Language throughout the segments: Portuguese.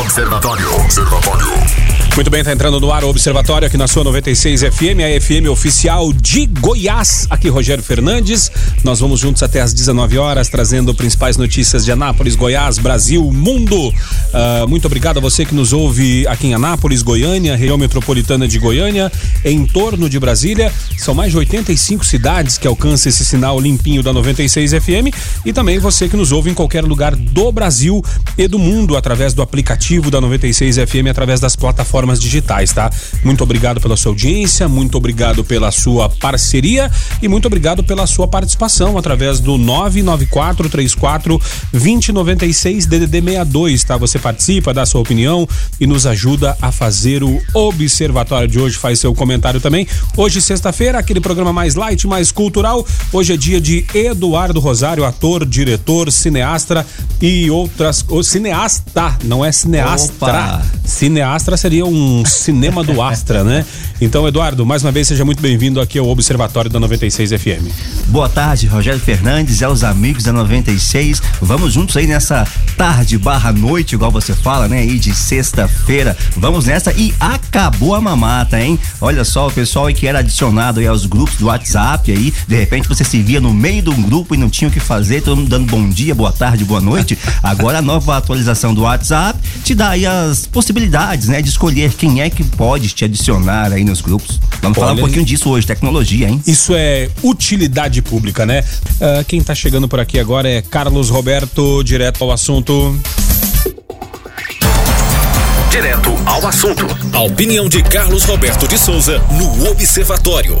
Observatório. Observatório. Muito bem, tá entrando no ar o Observatório aqui na sua 96 FM, a FM oficial de Goiás. Aqui Rogério Fernandes. Nós vamos juntos até às 19 horas trazendo principais notícias de Anápolis, Goiás, Brasil, mundo. Uh, muito obrigado a você que nos ouve aqui em Anápolis, Goiânia, região metropolitana de Goiânia, em torno de Brasília. São mais de 85 cidades que alcançam esse sinal limpinho da 96 FM e também você que nos ouve em qualquer lugar do Brasil e do mundo através do aplicativo da 96 FM, através das plataformas plataformas digitais, tá? Muito obrigado pela sua audiência, muito obrigado pela sua parceria e muito obrigado pela sua participação através do 994 34 2096 DDD 62, tá? Você participa, dá sua opinião e nos ajuda a fazer o observatório de hoje, faz seu comentário também. Hoje, sexta-feira, aquele programa mais light, mais cultural. Hoje é dia de Eduardo Rosário, ator, diretor, cineasta e outras. O cineasta, não é cineastra. Opa. Cineastra seria um cinema do Astra, né? Então, Eduardo, mais uma vez seja muito bem-vindo aqui ao Observatório da 96 FM. Boa tarde, Rogério Fernandes e aos amigos da 96. Vamos juntos aí nessa tarde barra noite, igual você fala, né? Aí de sexta-feira. Vamos nessa e acabou a mamata, hein? Olha só, o pessoal aí que era adicionado aí aos grupos do WhatsApp aí, de repente você se via no meio de um grupo e não tinha o que fazer, todo mundo dando bom dia, boa tarde, boa noite. Agora a nova atualização do WhatsApp te dá aí as possibilidades, né? De escolher escolher quem é que pode te adicionar aí nos grupos. Vamos Olha, falar um pouquinho disso hoje, tecnologia, hein? Isso é utilidade pública, né? Uh, quem tá chegando por aqui agora é Carlos Roberto, direto ao assunto. Direto ao assunto. A opinião de Carlos Roberto de Souza no Observatório.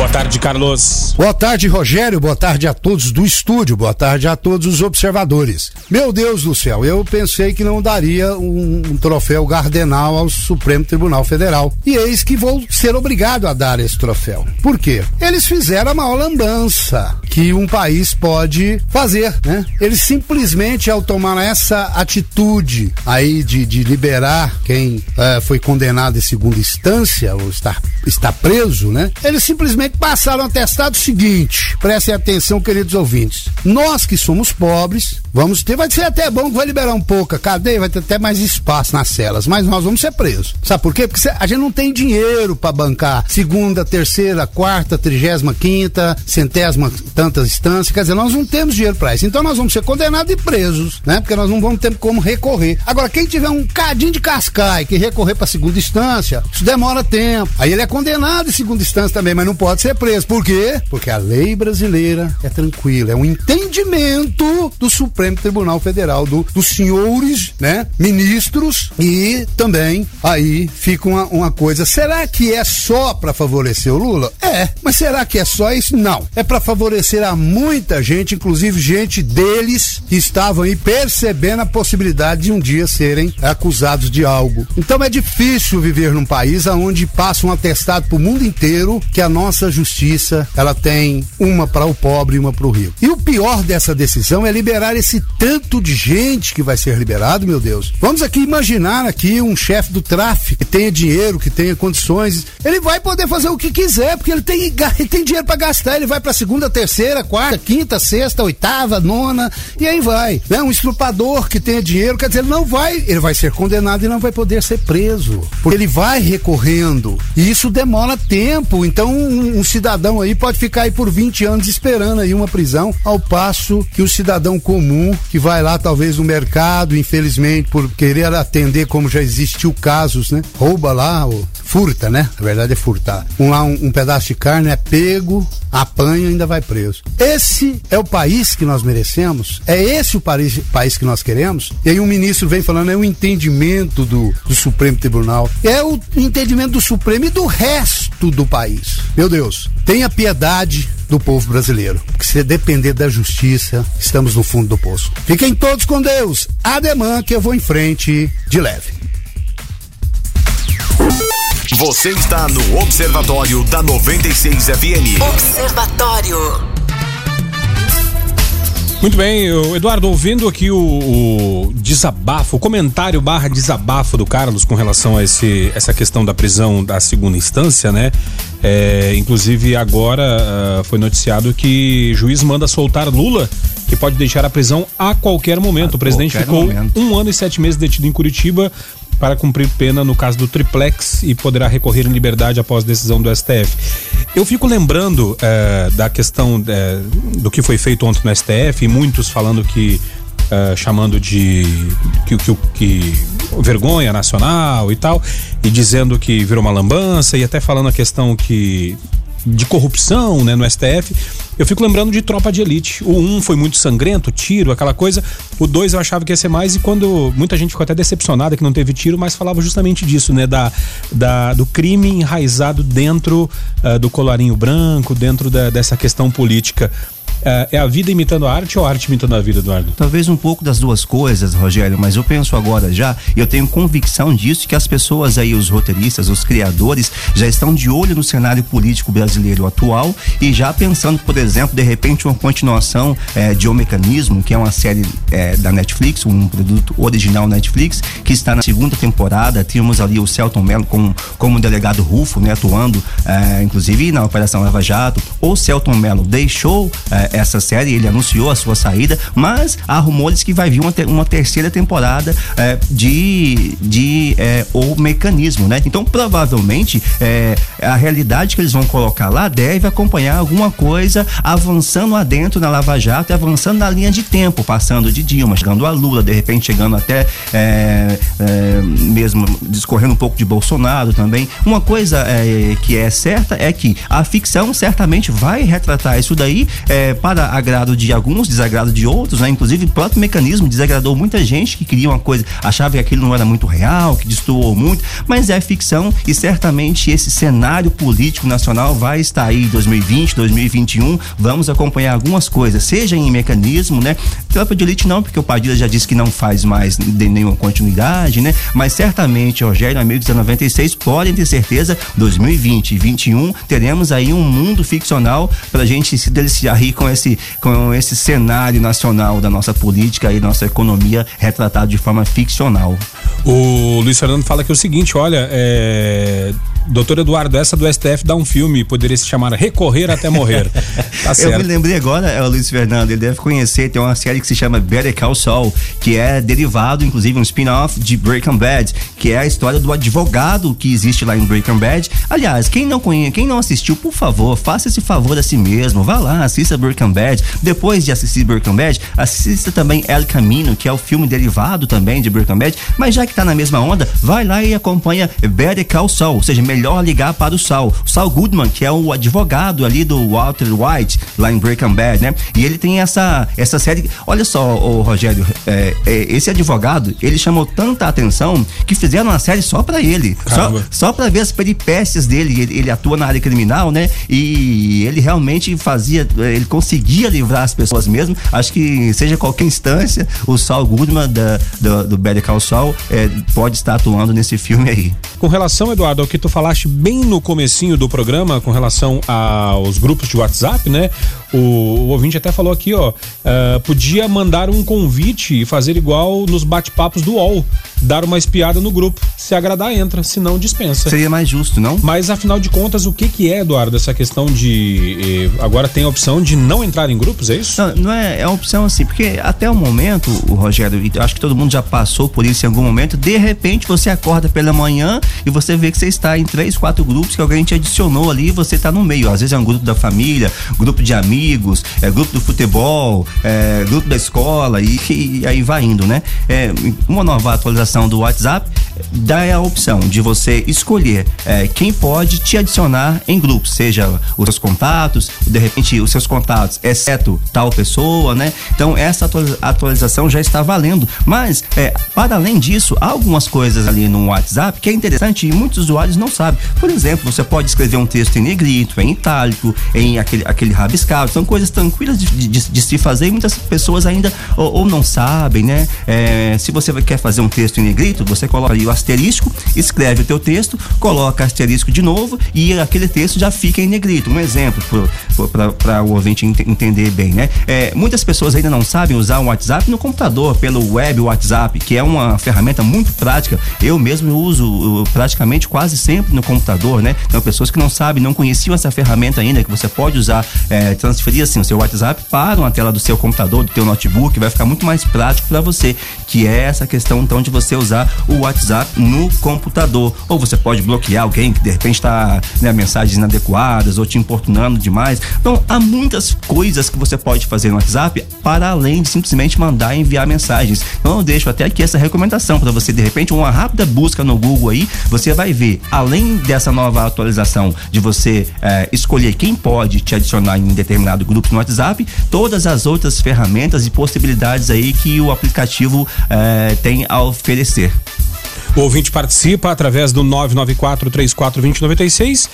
Boa tarde, Carlos. Boa tarde, Rogério. Boa tarde a todos do estúdio. Boa tarde a todos os observadores. Meu Deus do céu, eu pensei que não daria um, um troféu Gardenal ao Supremo Tribunal Federal. E eis que vou ser obrigado a dar esse troféu. Por quê? Eles fizeram a maior lambança que um país pode fazer, né? Eles simplesmente, ao tomar essa atitude aí de, de liberar quem uh, foi condenado em segunda instância ou está, está preso, né? Eles simplesmente passaram a testar o seguinte: prestem atenção, queridos ouvintes. Nós que somos pobres, vamos ter, vai ser até bom que vai liberar um pouco a cadeia, vai ter até mais espaço nas celas, mas nós vamos ser presos. Sabe por quê? Porque a gente não tem dinheiro para bancar segunda, terceira, quarta, trigésima, quinta, centésima, tantas instâncias. Quer dizer, nós não temos dinheiro para isso. Então nós vamos ser condenados e presos, né? Porque nós não vamos ter como recorrer. Agora, quem tiver um cadinho de cascai que recorrer para segunda instância, isso demora tempo. Aí ele é condenado em segunda instância também, mas não pode ser preso. Por quê? Porque a lei brasileira é tranquila, é um entendimento do Supremo Tribunal Federal, do, dos senhores, né, ministros e também aí fica uma, uma coisa, será que é só para favorecer o Lula? É, mas será que é só isso? Não, é para favorecer a muita gente, inclusive gente deles que estavam aí percebendo a possibilidade de um dia serem acusados de algo. Então é difícil viver num país onde passa um atestado pro mundo inteiro que a nossa justiça ela tem uma para o pobre e uma para o rico. E o pior dessa decisão é liberar esse tanto de gente que vai ser liberado, meu Deus. Vamos aqui imaginar aqui um chefe do tráfico que tenha dinheiro, que tenha condições, ele vai poder fazer o que quiser porque ele tem ele tem dinheiro para gastar, ele vai para segunda, terceira, quarta, quinta, sexta, oitava, nona e aí vai. Né? Um estrupador que tenha dinheiro, quer dizer, ele não vai, ele vai ser condenado e não vai poder ser preso, porque ele vai recorrendo e isso demora tempo. Então um, um, cidadão aí pode ficar aí por 20 anos esperando aí uma prisão, ao passo que o cidadão comum que vai lá talvez no mercado, infelizmente por querer atender como já existiu casos, né? Rouba lá, ou furta, né? Na verdade é furtar. Um lá um, um pedaço de carne é pego, apanha ainda vai preso. Esse é o país que nós merecemos? É esse o país, país que nós queremos? E aí um ministro vem falando, é o entendimento do, do Supremo Tribunal. É o entendimento do Supremo e do resto do país. Meu Deus, tenha piedade do povo brasileiro. Porque se depender da justiça, estamos no fundo do poço. Fiquem todos com Deus. Ademã que eu vou em frente de leve. Você está no Observatório da 96 FM. Observatório. Muito bem, Eduardo, ouvindo aqui o, o, desabafo, o comentário barra desabafo do Carlos com relação a esse, essa questão da prisão da segunda instância, né? É, inclusive agora uh, foi noticiado que juiz manda soltar Lula que pode deixar a prisão a qualquer momento. A o presidente ficou momento. um ano e sete meses detido em Curitiba para cumprir pena no caso do triplex e poderá recorrer em liberdade após decisão do STF. Eu fico lembrando é, da questão é, do que foi feito ontem no STF e muitos falando que Uh, chamando de que, que, que, vergonha nacional e tal, e dizendo que virou uma lambança, e até falando a questão que de corrupção né, no STF. Eu fico lembrando de Tropa de Elite. O 1 um foi muito sangrento, tiro, aquela coisa. O 2 eu achava que ia ser mais, e quando muita gente ficou até decepcionada que não teve tiro, mas falava justamente disso, né? Da, da do crime enraizado dentro uh, do colarinho branco, dentro da, dessa questão política. É, é a vida imitando a arte ou a arte imitando a vida, Eduardo? Talvez um pouco das duas coisas, Rogério, mas eu penso agora já, e eu tenho convicção disso, que as pessoas aí, os roteiristas, os criadores, já estão de olho no cenário político brasileiro atual e já pensando, por exemplo, de repente uma continuação é, de O Mecanismo, que é uma série é, da Netflix, um produto original Netflix, que está na segunda temporada. Tínhamos ali o Celton Mello como, como delegado Rufo, né, atuando, é, inclusive na Operação Lava Jato. O Celton Mello deixou é, essa série, ele anunciou a sua saída, mas há rumores que vai vir uma, uma terceira temporada é, de, de é, O Mecanismo, né? Então, provavelmente, a realidade que eles vão colocar lá deve acompanhar alguma coisa avançando adentro na Lava Jato e avançando na linha de tempo, passando de Dilma, chegando a Lula, de repente chegando até é, é, mesmo discorrendo um pouco de Bolsonaro também. Uma coisa é, que é certa é que a ficção certamente vai retratar isso daí é, para agrado de alguns, desagrado de outros, né? Inclusive o próprio mecanismo desagradou muita gente que queria uma coisa, achava que aquilo não era muito real, que destoou muito, mas é ficção e certamente esse cenário político nacional vai estar aí 2020, 2021. Vamos acompanhar algumas coisas, seja em mecanismo, né? Tropa de elite não, porque o Padilha já disse que não faz mais de nenhuma continuidade, né? Mas certamente, Rogério, amigos da 96, podem ter certeza, 2020 e 2021 teremos aí um mundo ficcional pra gente se deliciar rir com esse, com esse cenário nacional da nossa política e nossa economia retratado de forma ficcional. O Luiz Fernando fala que é o seguinte, olha, é, Doutor Eduardo, essa do STF dá um filme, poderia se chamar Recorrer até Morrer. Tá certo. Eu me lembrei agora, é o Luiz Fernando, ele deve conhecer, tem uma série que se chama Better Call Saul, que é derivado, inclusive, um spin-off de Breaking Bad, que é a história do advogado que existe lá em Breaking Bad. Aliás, quem não conhece, quem não assistiu, por favor, faça esse favor a si mesmo, vá lá, assista Breaking Bad. Depois de assistir Breaking Bad, assista também El Camino, que é o filme derivado também de Breaking Bad, mas já que tá na mesma onda, vai lá e acompanha Better Call Saul, ou seja, melhor ligar para o Saul. O Saul Goodman, que é o advogado ali do Walter White, lá em Breaking Bad, né? E ele tem essa, essa série. Olha só, o Rogério, é, é, esse advogado, ele chamou tanta atenção que fizeram uma série só para ele. Caramba. Só, só para ver as peripécias dele. Ele, ele, atua na área criminal, né? E ele realmente fazia, ele conseguia livrar as pessoas mesmo. Acho que seja qualquer instância, o Saul Goodman da, do, do Better Call Saul é, pode estar atuando nesse filme aí. Com relação, Eduardo, ao que tu falaste bem no comecinho do programa com relação aos grupos de WhatsApp, né? O, o ouvinte até falou aqui, ó, uh, podia mandar um convite e fazer igual nos bate-papos do UOL, dar uma espiada no grupo. Se agradar, entra, se não, dispensa. Seria mais justo, não? Mas afinal de contas, o que que é, Eduardo, essa questão de eh, agora tem a opção de não entrar em grupos, é isso? Não, não é, é uma opção assim, porque até o momento, o Rogério, acho que todo mundo já passou por isso em algum momento, de repente você acorda pela manhã e você vê que você está em três, quatro grupos que alguém te adicionou ali e você está no meio. Às vezes é um grupo da família, grupo de amigos, é grupo do futebol, é grupo da escola e, e aí vai indo, né? É, uma nova atualização do WhatsApp dá a opção de você escolher é, quem pode te adicionar em grupos, seja os seus contatos, de repente os seus contatos, exceto tal pessoa, né? Então essa atualização já está valendo. Mas, é, para além disso, há algumas coisas ali no WhatsApp que é interessante e muitos usuários não sabem. Por exemplo, você pode escrever um texto em negrito, em itálico, em aquele, aquele rabiscado. São coisas tranquilas de, de, de se fazer e muitas pessoas ainda ou, ou não sabem, né? É, se você quer fazer um texto em negrito, você coloca ali asterisco, escreve o teu texto, coloca asterisco de novo e aquele texto já fica em negrito. Um exemplo para o ouvinte ent entender bem, né? É, muitas pessoas ainda não sabem usar o WhatsApp no computador, pelo web WhatsApp, que é uma ferramenta muito prática. Eu mesmo uso praticamente quase sempre no computador, né? Então, pessoas que não sabem, não conheciam essa ferramenta ainda, que você pode usar, é, transferir assim o seu WhatsApp para uma tela do seu computador, do teu notebook, vai ficar muito mais prático para você, que é essa questão então de você usar o WhatsApp no computador. Ou você pode bloquear alguém que de repente está né, mensagens inadequadas ou te importunando demais. Então, há muitas coisas que você pode fazer no WhatsApp para além de simplesmente mandar e enviar mensagens. Então, eu deixo até aqui essa recomendação para você, de repente, uma rápida busca no Google aí, você vai ver, além dessa nova atualização de você eh, escolher quem pode te adicionar em determinado grupo no WhatsApp, todas as outras ferramentas e possibilidades aí que o aplicativo eh, tem a oferecer. O ouvinte participa através do 994-34-2096. Uh,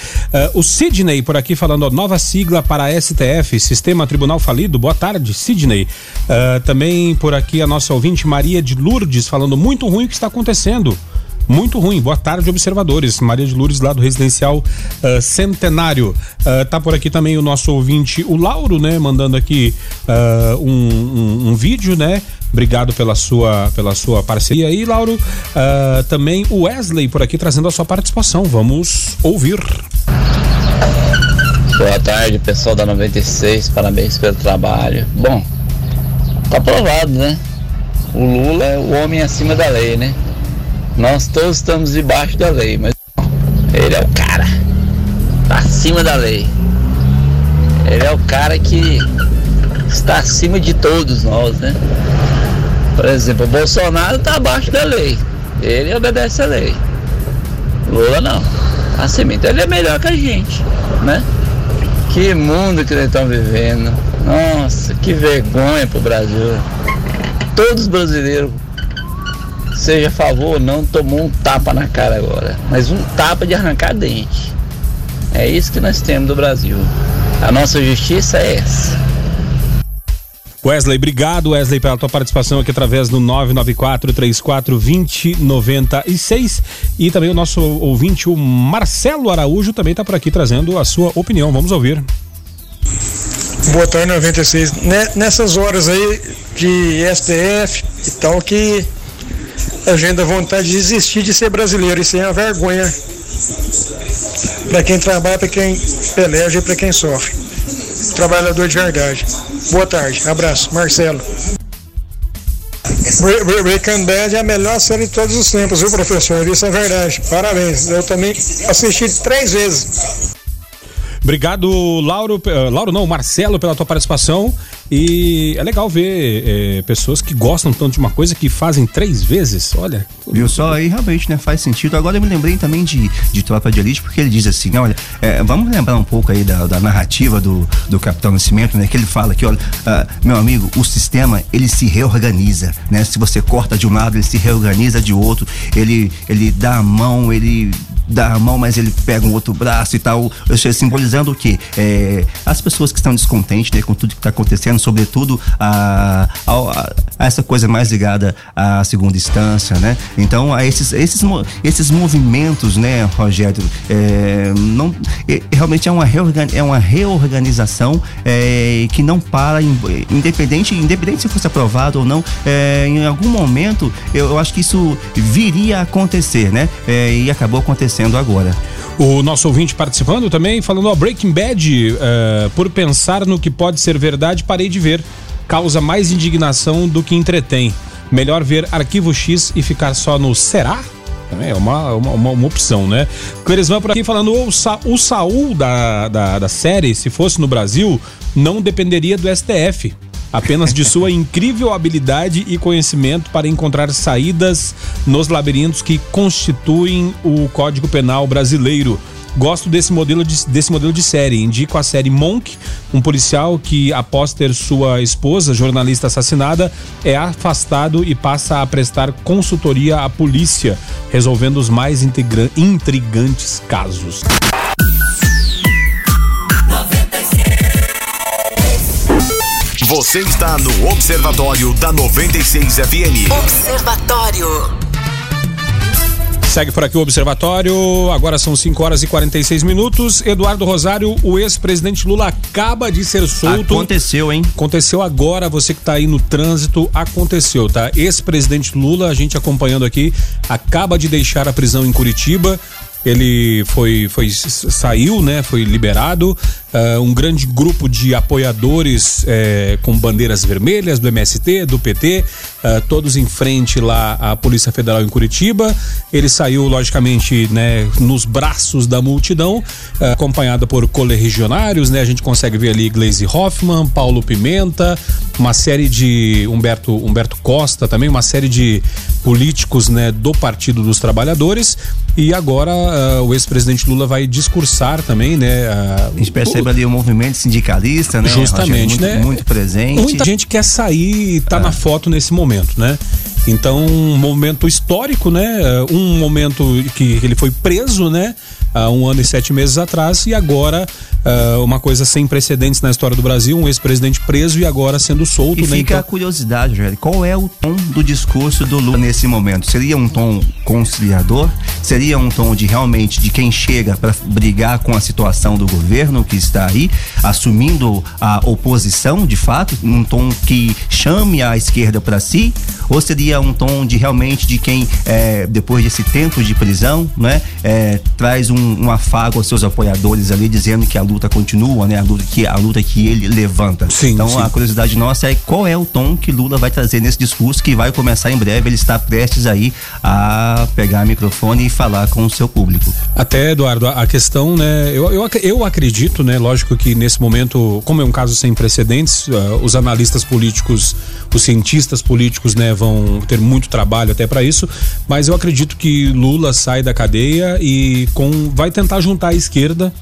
o Sidney por aqui falando, ó, nova sigla para STF, Sistema Tribunal Falido. Boa tarde, Sidney. Uh, também por aqui a nossa ouvinte Maria de Lourdes falando muito ruim o que está acontecendo muito ruim. Boa tarde, observadores. Maria de Lourdes, lá do Residencial uh, Centenário. Uh, tá por aqui também o nosso ouvinte, o Lauro, né? Mandando aqui uh, um, um, um, vídeo, né? Obrigado pela sua, pela sua parceria aí, Lauro. Uh, também o Wesley por aqui trazendo a sua participação. Vamos ouvir. Boa tarde, pessoal da 96. Parabéns pelo trabalho. Bom, tá provado, né? O Lula é o homem acima da lei, né? Nós todos estamos debaixo da lei, mas ele é o cara. Tá acima da lei. Ele é o cara que está acima de todos nós, né? Por exemplo, o Bolsonaro está abaixo da lei. Ele obedece a lei. Lula não. Assim, então ele é melhor que a gente, né? Que mundo que eles estão vivendo. Nossa, que vergonha pro Brasil. Todos os brasileiros, seja a favor ou não, tomou um tapa na cara agora. Mas um tapa de arrancar dente. É isso que nós temos do Brasil. A nossa justiça é essa. Wesley, obrigado, Wesley, pela tua participação aqui através do 994 34 2096 e também o nosso ouvinte, o Marcelo Araújo, também está por aqui trazendo a sua opinião. Vamos ouvir. Boa tarde, 96. Nessas horas aí de STF e tal, que a gente dá vontade de desistir de ser brasileiro. Isso é uma vergonha para quem trabalha, para quem peleja e para quem sofre trabalhador de verdade. Boa tarde, abraço, Marcelo. Breaking Bad é a melhor série de todos os tempos, viu, professor? Isso é verdade. Parabéns. Eu também assisti três vezes. Obrigado, Lauro. Uh, Lauro, não, Marcelo, pela tua participação. E é legal ver é, pessoas que gostam tanto de uma coisa que fazem três vezes. Olha. Viu só? Aí realmente, né? Faz sentido. Agora eu me lembrei também de, de Tropa de Elite, porque ele diz assim: olha, é, vamos lembrar um pouco aí da, da, narrativa do, do Capitão Nascimento, né? Que ele fala que, olha, uh, meu amigo, o sistema ele se reorganiza, né? Se você corta de um lado, ele se reorganiza de outro, ele, ele dá a mão, ele dá a mão, mas ele pega um outro braço e tal, simbolizando o quê? É, as pessoas que estão descontentes né, com tudo que está acontecendo, sobretudo a, a, a, essa coisa mais ligada à segunda instância, né? Então, a esses, esses, esses movimentos, né, Rogério, é, não, é, realmente é uma, é uma reorganização é, que não para, independente, independente se fosse aprovado ou não, é, em algum momento eu, eu, acho que isso viria a acontecer, né? É, e acabou acontecendo agora. O nosso ouvinte participando também, falando, ó, Breaking Bad, uh, por pensar no que pode ser verdade, parei de ver. Causa mais indignação do que entretém. Melhor ver Arquivo X e ficar só no será? É uma, uma, uma, opção, né? Clerisvan por aqui falando, o, Sa o Saul da, da, da série, se fosse no Brasil, não dependeria do STF apenas de sua incrível habilidade e conhecimento para encontrar saídas nos labirintos que constituem o Código Penal brasileiro. Gosto desse modelo de, desse modelo de série. Indico a série Monk, um policial que, após ter sua esposa, jornalista assassinada, é afastado e passa a prestar consultoria à polícia, resolvendo os mais intrigantes casos. Você está no Observatório da 96 FM. Observatório. Segue por aqui o Observatório. Agora são 5 horas e 46 minutos. Eduardo Rosário, o ex-presidente Lula acaba de ser solto. Aconteceu, hein? Aconteceu agora, você que está aí no trânsito, aconteceu, tá? Ex-presidente Lula, a gente acompanhando aqui, acaba de deixar a prisão em Curitiba ele foi, foi saiu, né? Foi liberado. Uh, um grande grupo de apoiadores uh, com bandeiras vermelhas do MST, do PT, uh, eh, todos em frente lá à Polícia Federal em Curitiba. Ele saiu, logicamente, né, nos braços da multidão, acompanhado por colerregionários, né? A gente consegue ver ali Gleisi Hoffmann, Paulo Pimenta, uma série de Humberto, Humberto Costa também, uma série de políticos, né, do Partido dos Trabalhadores. E agora uh, o ex-presidente Lula vai discursar também, né? Uh, a gente percebe o, ali o movimento sindicalista, né? Justamente, muito, né? Muito presente. Muita gente quer sair e tá na foto nesse momento, né? Então, um momento histórico, né? Um momento que ele foi preso, né? Há um ano e sete meses atrás, e agora uh, uma coisa sem precedentes na história do Brasil, um ex-presidente preso e agora sendo solto. E né? fica então... a curiosidade, Jair, qual é o tom do discurso do Lula nesse momento? Seria um tom conciliador? Seria um tom de realmente de quem chega para brigar com a situação do governo que está aí, assumindo a oposição de fato, um tom que chame a esquerda para si? Ou seria um tom de realmente de quem, é, depois desse tempo de prisão, né, é, traz um, um, afago aos seus apoiadores ali, dizendo que a luta continua, né, a luta que, a luta que ele levanta. Sim, então sim. a curiosidade nossa é qual é o tom que Lula vai trazer nesse discurso que vai começar em breve. Ele está prestes aí a pegar o microfone e falar com o seu público. Até, Eduardo, a questão, né, eu, eu, eu acredito, né, lógico que nesse momento, como é um caso sem precedentes, uh, os analistas políticos, os cientistas políticos, né, vão ter muito trabalho até para isso, mas eu acredito que Lula sai da cadeia e com vai tentar juntar a esquerda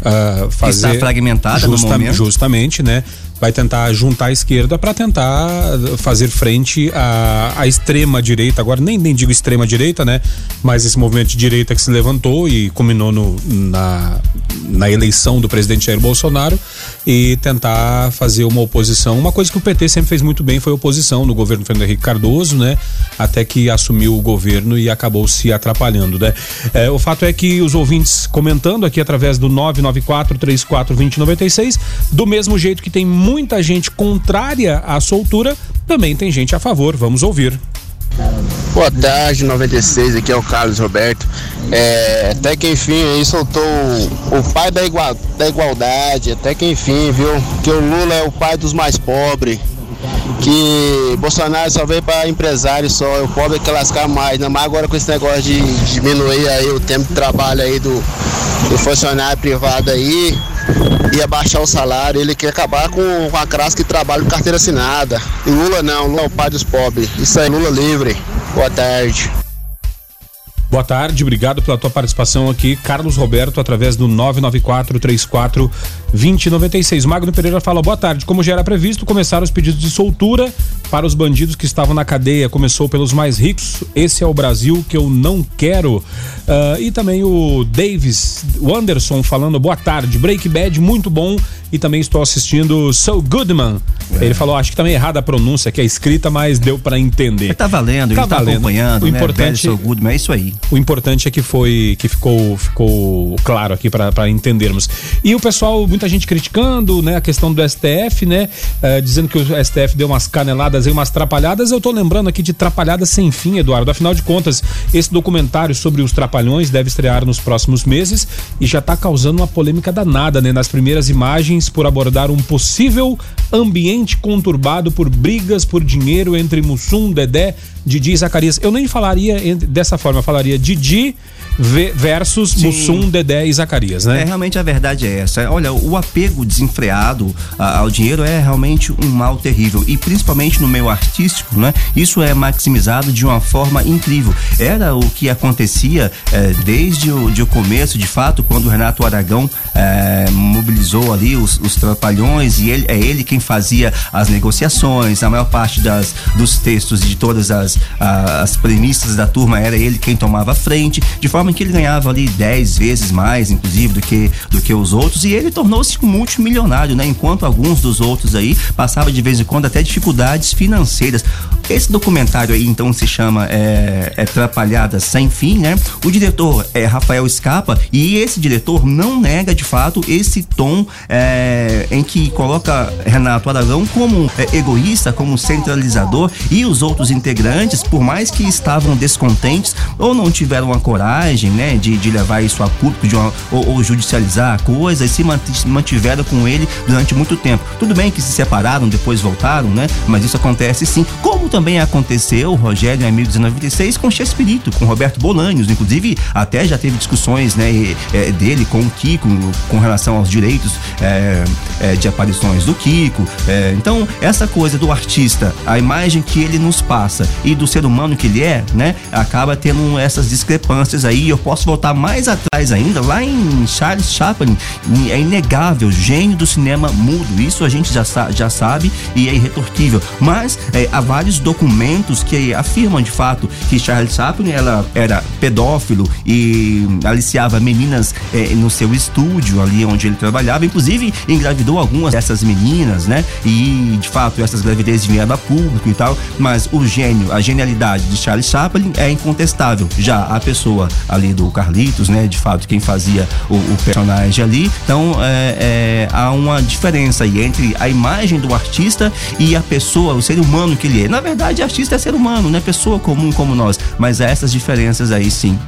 uh, fazer está fragmentada justa, no momento. justamente, né? Vai tentar juntar a esquerda para tentar fazer frente à, à extrema direita. Agora nem, nem digo extrema direita, né? Mas esse movimento de direita que se levantou e culminou no, na, na eleição do presidente Jair Bolsonaro e tentar fazer uma oposição. Uma coisa que o PT sempre fez muito bem foi oposição no governo Fernando Henrique Cardoso, né? Até que assumiu o governo e acabou se atrapalhando, né? É, o fato é que os ouvintes comentando aqui através do 994 34 2096, do mesmo jeito que tem muita gente contrária à soltura, também tem gente a favor. Vamos ouvir. Boa tarde, 96, aqui é o Carlos Roberto. É, até que enfim aí soltou o, pai da, igual, da igualdade, até que enfim, viu? Que o Lula é o pai dos mais pobres. Que Bolsonaro só veio para empresário só, o pobre é que lascar mais, ainda mais agora com esse negócio de, diminuir aí o tempo de trabalho aí do, do funcionário privado aí ia baixar o salário, ele quer acabar com, com a classe que trabalha com carteira assinada. E Lula não, Lula é o pai dos pobres. Isso aí, Lula livre. Boa tarde. Boa tarde, obrigado pela tua participação aqui, Carlos Roberto, através do 994 34 2096. Magno Pereira fala: boa tarde. Como já era previsto, começaram os pedidos de soltura para os bandidos que estavam na cadeia. Começou pelos mais ricos. Esse é o Brasil que eu não quero. Uh, e também o Davis, o Anderson, falando: boa tarde. Break Bad, muito bom. E também estou assistindo So Goodman. É. Ele falou: acho que também errada a pronúncia, que é escrita, mas deu para entender. Tá valendo, tá ele tá valendo. acompanhando. O né? importante, so Goodman, é isso aí. O importante é que foi que ficou ficou claro aqui para entendermos. E o pessoal, muita gente criticando, né, a questão do STF, né, uh, dizendo que o STF deu umas caneladas e umas trapalhadas. Eu tô lembrando aqui de trapalhadas sem fim, Eduardo. Afinal de contas, esse documentário sobre os trapalhões deve estrear nos próximos meses e já tá causando uma polêmica danada, né, nas primeiras imagens por abordar um possível ambiente conturbado por brigas por dinheiro entre Mussum, Dedé, Didi e Zacarias. Eu nem falaria dessa forma, eu falaria Didi versus Sim. Mussum, Dedé e Zacarias, né? É, realmente a verdade é essa. Olha, o apego desenfreado ao dinheiro é realmente um mal terrível e principalmente no meio artístico, né? Isso é maximizado de uma forma incrível. Era o que acontecia é, desde o, de o começo, de fato, quando o Renato Aragão é, mobilizou ali os, os trapalhões e ele, é ele quem fazia as negociações, a maior parte das, dos textos de todas as as, as premissas da turma era ele quem tomava a frente, de forma que ele ganhava ali 10 vezes mais, inclusive, do que, do que os outros, e ele tornou-se um multimilionário, né? Enquanto alguns dos outros aí passavam de vez em quando até dificuldades financeiras. Esse documentário aí então se chama é, é Trapalhadas Sem Fim, né? O diretor é Rafael Escapa e esse diretor não nega de fato esse tom é, em que coloca Renato Aragão como é, egoísta, como centralizador e os outros integrantes, por mais que estavam descontentes ou não tiveram a coragem, né, de, de levar isso a público uma, ou, ou, judicializar a coisa, e se mantiveram com ele durante muito tempo. Tudo bem que se separaram, depois voltaram, né? Mas isso acontece sim. Como também aconteceu, Rogério, em 1996, com Chespirito, com Roberto Bolanhos, inclusive até já teve discussões, né, é, dele com o Kiko com relação aos direitos é, é, de aparições do Kiko. É, então, essa coisa do artista, a imagem que ele nos passa e do ser humano que ele é, né, acaba tendo essas discrepâncias aí. Eu posso voltar mais atrás ainda, lá em Charles Chaplin, é inegável, gênio do cinema mudo. Isso a gente já, já sabe e é irretorquível. Mas é, há vários documentos que afirmam de fato que Charles Chaplin ela era pedófilo e aliciava meninas é, no seu estúdio ali onde ele trabalhava, inclusive engravidou algumas dessas meninas, né? E de fato essas gravidezes vieram a público e tal, mas o gênio, a genialidade de Charles Chaplin é incontestável. Já a pessoa ali do Carlitos, né? De fato quem fazia o, o personagem ali, então é, é, há uma diferença aí entre a imagem do artista e a pessoa, o ser humano que ele é. Na verdade, artista é ser humano, né? Pessoa comum como nós, mas há essas diferenças aí sim.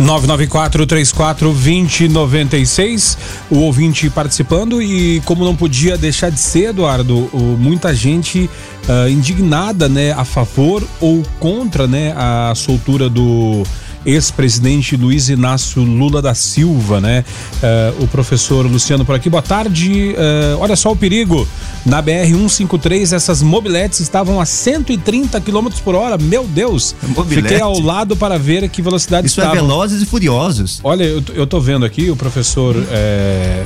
994-34-2096. O ouvinte participando e como não podia deixar de ser, Eduardo, muita gente uh, indignada, né, a favor ou contra, né, a soltura do ex-presidente Luiz Inácio Lula da Silva, né? Uh, o professor Luciano por aqui. Boa tarde. Uh, olha só o perigo. Na BR 153, essas mobiletes estavam a 130 km por hora. Meu Deus! Mobilete. Fiquei ao lado para ver que velocidade Isso é estavam. é velozes e furiosos. Olha, eu, eu tô vendo aqui o professor. É...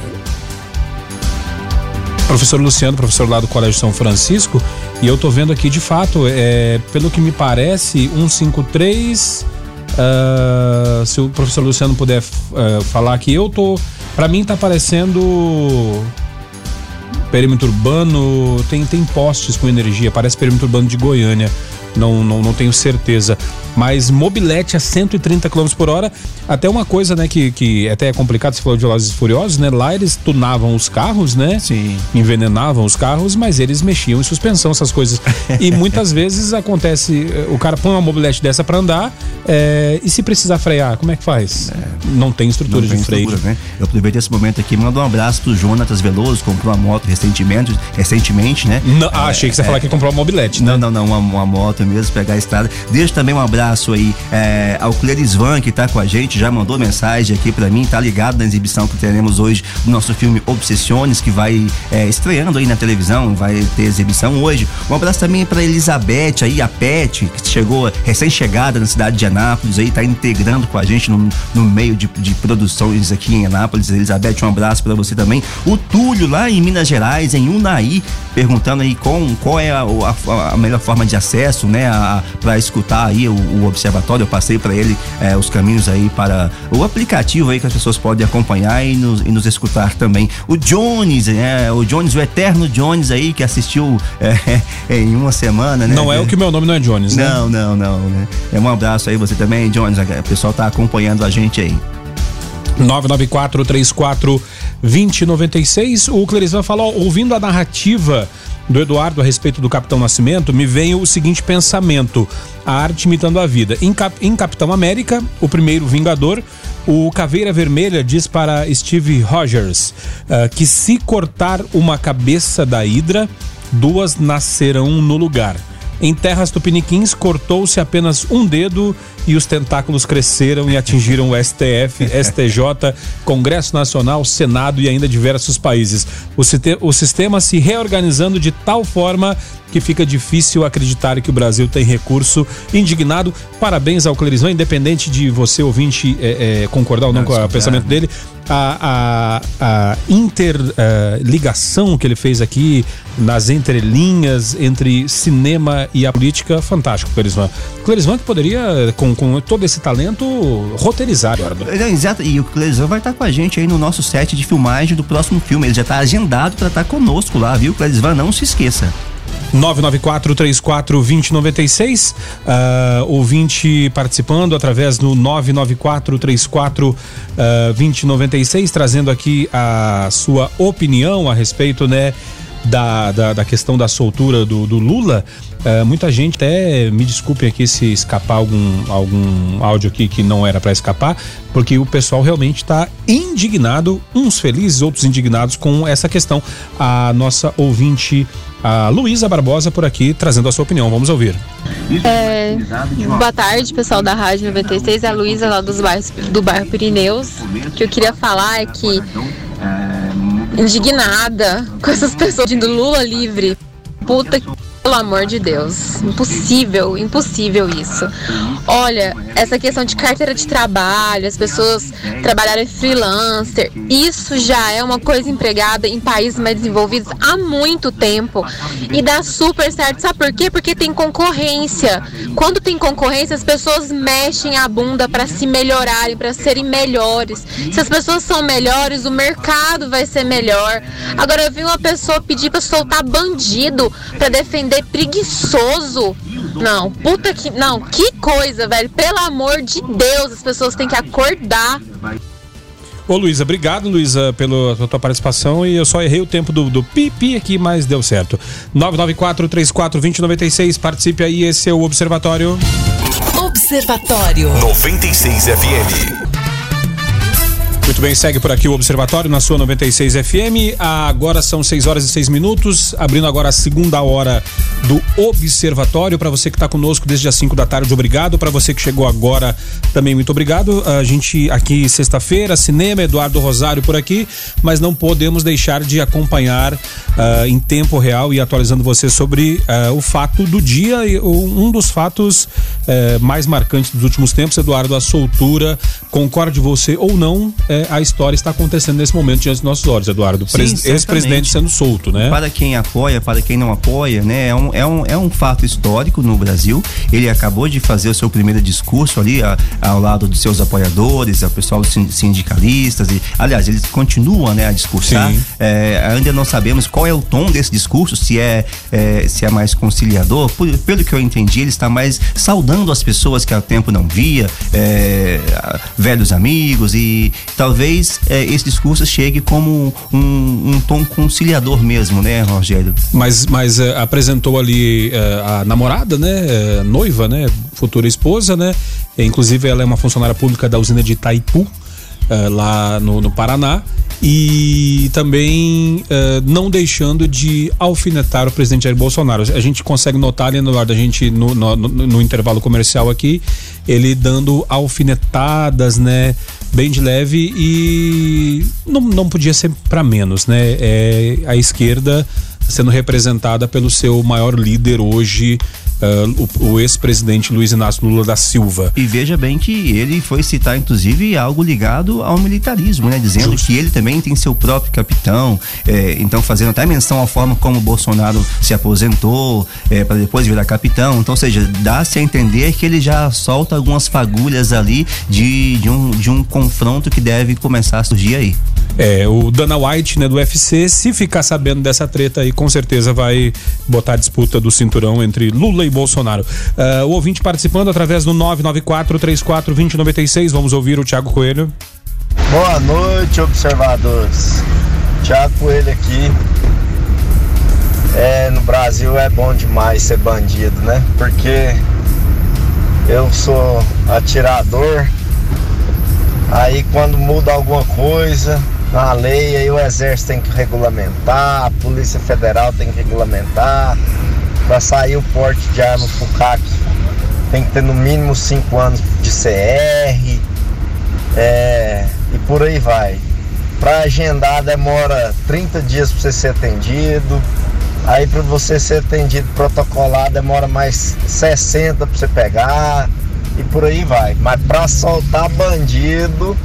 Professor Luciano, professor lá do Colégio São Francisco, e eu tô vendo aqui de fato, é, pelo que me parece, 153 Uh, se o professor Luciano puder uh, falar que eu tô. Para mim tá parecendo perímetro urbano, tem, tem postes com energia, parece perímetro urbano de Goiânia não, não, não tenho certeza. Mas mobilete a 130 km por hora, até uma coisa, né, que, que até é complicado, você falou de Velozes Furiosos, né? Lá eles tunavam os carros, né? Sim. Envenenavam os carros, mas eles mexiam em suspensão, essas coisas. E muitas vezes acontece, o cara põe uma mobilete dessa para andar, é, e se precisar frear, como é que faz? É, não tem estrutura não de tem freio. Estrutura, né? Eu aproveito esse momento aqui, mando um abraço pro Jonatas Veloso, comprou uma moto recentemente, recentemente né? Não, ah, achei que você ia falar que comprou uma mobilete, né? Não, não, não, uma, uma moto mesmo, pegar a estrada. Deixa também um abraço aí é, ao Clerisvan, que tá com a gente, já mandou mensagem aqui para mim, tá ligado na exibição que teremos hoje do nosso filme Obsessiones, que vai é, estreando aí na televisão, vai ter exibição hoje. Um abraço também para Elizabeth aí, a Pet, que chegou recém-chegada na cidade de Anápolis, aí tá integrando com a gente no, no meio de, de produções aqui em Anápolis. Elizabeth, um abraço para você também. O Túlio, lá em Minas Gerais, em Unai, perguntando aí com, qual é a, a, a melhor forma de acesso, né, para escutar aí o, o, observatório. Eu passei para ele é, os caminhos aí para o aplicativo aí que as pessoas podem acompanhar e nos, e nos escutar também. O Jones, é, o Jones, o eterno Jones aí que assistiu é, em uma semana, né? Não é o que meu nome não é Jones, né? Não, não, não. Né? É um abraço aí você também, Jones. O pessoal tá acompanhando a gente aí. 994 34 2096. O Clerisvan falou, ouvindo a narrativa do Eduardo a respeito do Capitão Nascimento, me vem o seguinte pensamento: a arte imitando a vida. Em, Cap, em Capitão América, o primeiro Vingador, o Caveira Vermelha diz para Steve Rogers uh, que se cortar uma cabeça da Hidra, duas nascerão no lugar. Em terras tupiniquins, cortou-se apenas um dedo e os tentáculos cresceram e atingiram o STF, STJ, Congresso Nacional, Senado e ainda diversos países. O, o sistema se reorganizando de tal forma que fica difícil acreditar que o Brasil tem recurso indignado. Parabéns ao Clerizão, independente de você, ouvinte, é, é, concordar ou não, não com o pensamento dele. a, a, a interligação uh, que ele fez aqui nas entrelinhas entre cinema e a política, fantástico, Clerisvan. Clerisvan que poderia, com, com todo esse talento, roteirizar. É, exato, e o Clerisvan vai estar com a gente aí no nosso set de filmagem do próximo filme. Ele já está agendado para estar conosco lá, viu? Clerisvan, não se esqueça. 994-34-2096. Uh, ouvinte participando através do 994-34-2096, uh, trazendo aqui a sua opinião a respeito, né? Da, da, da questão da soltura do, do Lula, uh, muita gente até me desculpe aqui se escapar algum, algum áudio aqui que não era para escapar, porque o pessoal realmente está indignado, uns felizes, outros indignados com essa questão. A nossa ouvinte a Luísa Barbosa por aqui trazendo a sua opinião. Vamos ouvir. É, boa tarde, pessoal da Rádio 96. É a Luísa lá dos bairros, do bairro Pirineus. O que eu queria falar é que indignada com essas pessoas de Lula livre. Puta que pelo amor de Deus, impossível, impossível isso. Olha, essa questão de carteira de trabalho, as pessoas trabalharem freelancer, isso já é uma coisa empregada em países mais desenvolvidos há muito tempo e dá super certo. Sabe por quê? Porque tem concorrência. Quando tem concorrência, as pessoas mexem a bunda para se melhorarem, para serem melhores. Se as pessoas são melhores, o mercado vai ser melhor. Agora eu vi uma pessoa pedir para soltar bandido para defender preguiçoso. Não, puta que. Não, que coisa, velho. Pelo amor de Deus, as pessoas têm que acordar. Ô Luísa, obrigado Luísa pela, pela tua participação e eu só errei o tempo do, do pipi aqui, mas deu certo. 994-34-2096, participe aí, esse é o Observatório. Observatório 96 FM. Muito bem, segue por aqui o Observatório na sua 96 FM. Agora são 6 horas e 6 minutos, abrindo agora a segunda hora do Observatório. Para você que está conosco desde as 5 da tarde, obrigado. Para você que chegou agora, também muito obrigado. A gente aqui sexta-feira, cinema, Eduardo Rosário por aqui, mas não podemos deixar de acompanhar uh, em tempo real e atualizando você sobre uh, o fato do dia, um dos fatos uh, mais marcantes dos últimos tempos, Eduardo, a soltura. Concorde você ou não? É, a história está acontecendo nesse momento diante dos nossos olhos, Eduardo. Ex-presidente sendo solto, né? Para quem apoia, para quem não apoia, né? É um, é um, é um fato histórico no Brasil. Ele acabou de fazer o seu primeiro discurso ali a, ao lado dos seus apoiadores, o pessoal sindicalistas. E, aliás, eles continuam né, a discursar. É, ainda não sabemos qual é o tom desse discurso, se é, é se é mais conciliador. Por, pelo que eu entendi, ele está mais saudando as pessoas que há tempo não via, é, velhos amigos e talvez é, esse discurso chegue como um, um, tom conciliador mesmo, né, Rogério? Mas, mas é, apresentou ali é, a namorada, né, é, noiva, né, futura esposa, né, inclusive ela é uma funcionária pública da usina de Itaipu, é, lá no, no Paraná e também uh, não deixando de alfinetar o presidente Jair Bolsonaro. A gente consegue notar ali no da gente no, no, no, intervalo comercial aqui, ele dando alfinetadas, né? Bem de leve e não, não podia ser para menos, né? É, a esquerda sendo representada pelo seu maior líder hoje, uh, o, o ex-presidente Luiz Inácio Lula da Silva. E veja bem que ele foi citar, inclusive, algo ligado ao militarismo, né? Dizendo Justo. que ele também tem seu próprio capitão, é, então fazendo até menção à forma como Bolsonaro se aposentou é, para depois virar capitão. Então, ou seja, dá-se a entender que ele já solta algumas fagulhas ali de, de, um, de um confronto que deve começar a surgir aí. É, o Dana White, né, do UFC, se ficar sabendo dessa treta aí, com certeza vai botar a disputa do cinturão entre Lula e Bolsonaro. Uh, o ouvinte participando através do 994 34 2096. Vamos ouvir o Thiago Coelho. Boa noite, observadores. Thiago Coelho aqui. É, no Brasil é bom demais ser bandido, né? Porque eu sou atirador. Aí quando muda alguma coisa, na lei, aí o exército tem que regulamentar, a Polícia Federal tem que regulamentar. Para sair o porte de arma FUCAC tem que ter no mínimo 5 anos de CR. É, e por aí vai. Para agendar demora 30 dias para você ser atendido. Aí para você ser atendido protocolar demora mais 60 para você pegar e por aí vai. Mas para soltar bandido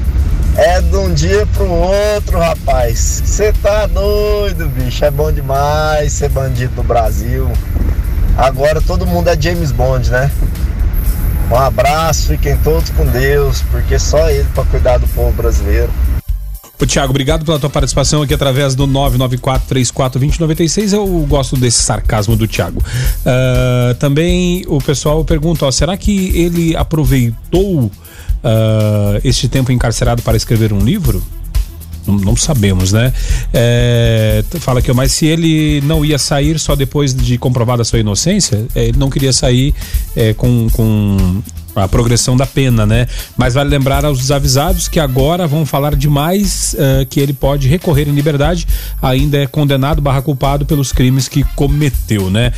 é de um dia pro outro, rapaz. Você tá doido, bicho. É bom demais ser bandido no Brasil. Agora todo mundo é James Bond, né? Um abraço, fiquem todos com Deus, porque só ele para cuidar do povo brasileiro. Ô, Tiago, obrigado pela tua participação aqui através do 994-34-2096. Eu gosto desse sarcasmo do Tiago. Uh, também o pessoal pergunta: ó, será que ele aproveitou uh, este tempo encarcerado para escrever um livro? Não, não sabemos, né? É, fala aqui, mas se ele não ia sair só depois de comprovada a sua inocência, é, ele não queria sair é, com, com a progressão da pena, né? Mas vale lembrar aos desavisados que agora vão falar demais uh, que ele pode recorrer em liberdade, ainda é condenado barra culpado pelos crimes que cometeu, né?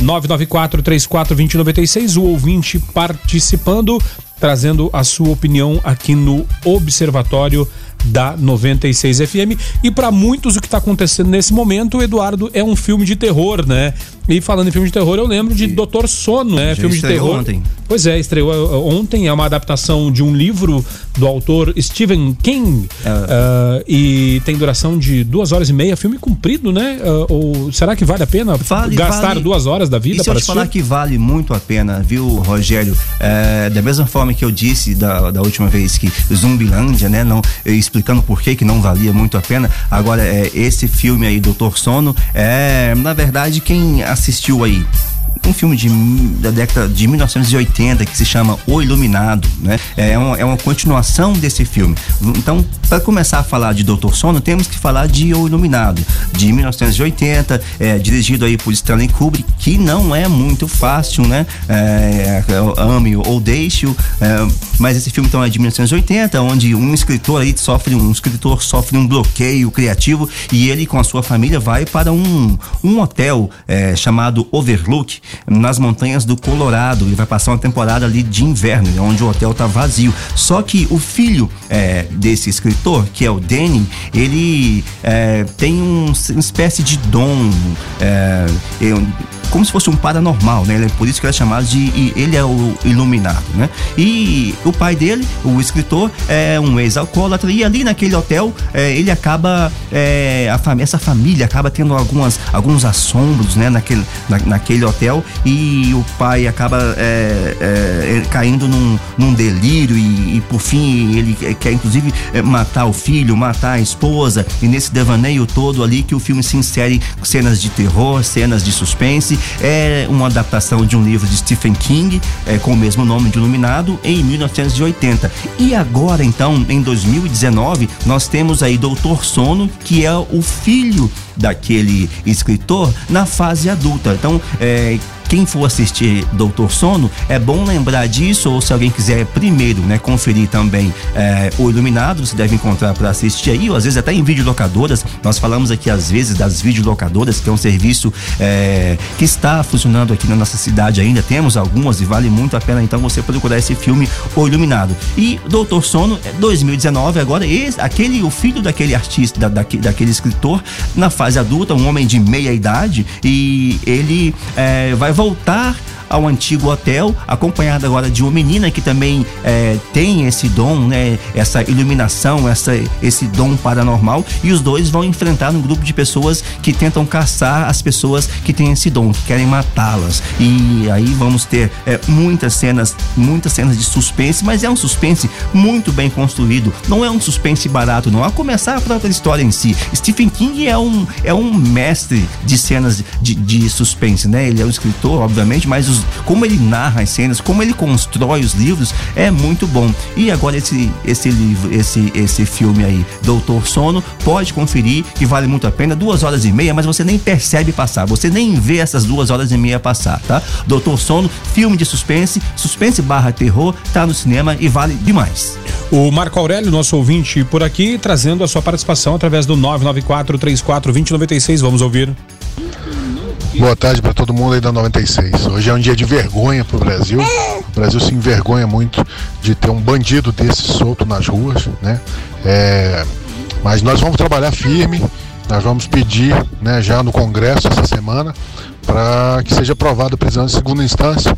Uh, 994 34 2096, o ouvinte participando, trazendo a sua opinião aqui no Observatório da 96 FM. E para muitos o que está acontecendo nesse momento, Eduardo, é um filme de terror, né? E falando em filme de terror, eu lembro de Doutor Sono, né? Já filme de terror. ontem. Pois é, estreou uh, ontem, é uma adaptação de um livro do autor Stephen King É. uh, e tem duração de duas horas e meia, filme comprido, né? Uh, ou será que vale a pena Vale, gastar vale. duas horas da vida E se eu para te falar assistir? que vale muito a pena, viu, Rogério? É, da mesma forma que eu disse da, da última vez que Zumbilândia, né? Não, eu explicando por que que não valia muito a pena. Agora, é, esse filme aí, Doutor Sono, é, na verdade, quem assistiu aí um filme de, da década de 1980 que se chama O Iluminado, né? É uma, é uma continuação desse filme. Então, para começar a falar de Doutor Sono, temos que falar de O Iluminado, de 1980, é, dirigido aí por Stanley Kubrick, que não é muito fácil, né? É, ame ou deixe-o, é, mas esse filme então é de 1980, onde um escritor aí sofre um escritor sofre um bloqueio criativo e ele com a sua família vai para um, um hotel é, chamado Overlook nas montanhas do Colorado. Ele vai passar uma temporada ali de inverno, onde o hotel tá vazio. Só que o filho é, desse escritor, que é o Danny, ele é, tem um, uma espécie de dom. É, como se fosse um paranormal, né? Ele é por isso que ele é chamado de ele é o iluminado, né? E o pai dele, o escritor, é um ex-alcoólatra e ali naquele hotel é, ele acaba é, a fami- essa família acaba tendo algumas alguns assombros, né? Naquele na- naquele hotel e o pai acaba é, é, caindo num, num delírio e, e, por fim ele quer inclusive é, matar o filho, matar a esposa e nesse devaneio todo ali que o filme se insere cenas de terror, cenas de suspense. É uma adaptação de um livro de Stephen King é, com o mesmo nome de Iluminado em 1980. E agora então, em 2019, nós temos aí Doutor Sono, que é o filho daquele escritor na fase adulta. Então, é, quem for assistir Doutor Sono, é bom lembrar disso, ou se alguém quiser primeiro, né, conferir também é, o Iluminado, você deve encontrar para assistir aí, ou às vezes até em videolocadoras. Nós falamos aqui às vezes das videolocadoras, que é um serviço é, que está funcionando aqui na nossa cidade ainda. Temos algumas e vale muito a pena então você procurar esse filme O Iluminado. E Doutor Sono, é 2019, agora esse, aquele, o filho daquele artista, da, daque- daquele escritor, na fase adulta, um homem de meia idade, e ele é, vai voltar ao antigo hotel, acompanhado agora de uma menina que também é, tem esse dom, né? Essa iluminação, essa, esse dom paranormal, e os dois vão enfrentar um grupo de pessoas que tentam caçar as pessoas que têm esse dom, que querem matá-las. E aí vamos ter é, muitas cenas, muitas cenas de suspense, mas é um suspense muito bem construído. Não é um suspense barato, não. A começar a própria história em si. Stephen King é um, é um mestre de cenas de, de suspense, né? Ele é um escritor, obviamente, mas os- como ele narra as cenas, como ele constrói os livros, é muito bom. E agora esse, esse livro, esse, esse filme aí, Doutor Sono, pode conferir que vale muito a pena. Duas horas e meia, mas você nem percebe passar, você nem vê essas duas horas e meia passar, tá? Doutor Sono, filme de suspense, suspense barra terror, tá no cinema e vale demais. O Marco Aurélio, nosso ouvinte por aqui, trazendo a sua participação através do 994 34 2096. Vamos ouvir. Boa tarde para todo mundo aí da 96. Hoje é um dia de vergonha pro Brasil. O Brasil se envergonha muito de ter um bandido desse solto nas ruas, né? É, mas nós vamos trabalhar firme, nós vamos pedir, né, já no Congresso essa semana, para que seja aprovada a prisão em segunda instância,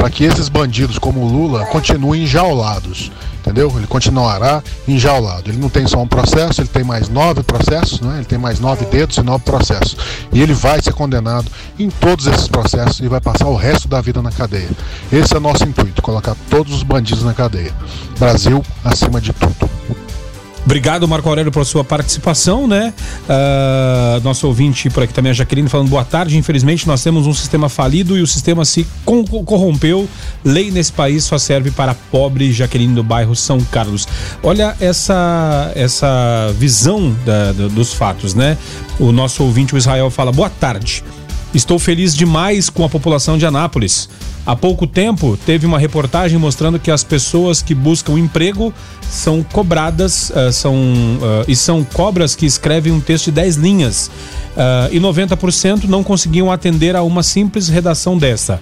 para que esses bandidos como o Lula continuem enjaulados. entendeu? Ele continuará enjaulado. Ele não tem só um processo, ele tem mais nove processos, né? ele tem mais nove dedos e nove processos. E ele vai ser condenado em todos esses processos e vai passar o resto da vida na cadeia. Esse é o nosso intuito, colocar todos os bandidos na cadeia. Brasil acima de tudo. Obrigado, Marco Aurélio, pela sua participação, né? Uh, nosso ouvinte por aqui também, a Jaqueline, falando boa tarde. Infelizmente, nós temos um sistema falido e o sistema se corrompeu. Lei nesse país só serve para pobre Jaqueline do bairro São Carlos. Olha essa, essa visão da, dos fatos, né? O nosso ouvinte, o Israel, fala: boa tarde. Estou feliz demais com a população de Anápolis. Há pouco tempo, teve uma reportagem mostrando que as pessoas que buscam emprego são cobradas uh, são, uh, e são cobras que escrevem um texto de 10 linhas uh, e 90% não conseguiam atender a uma simples redação dessa.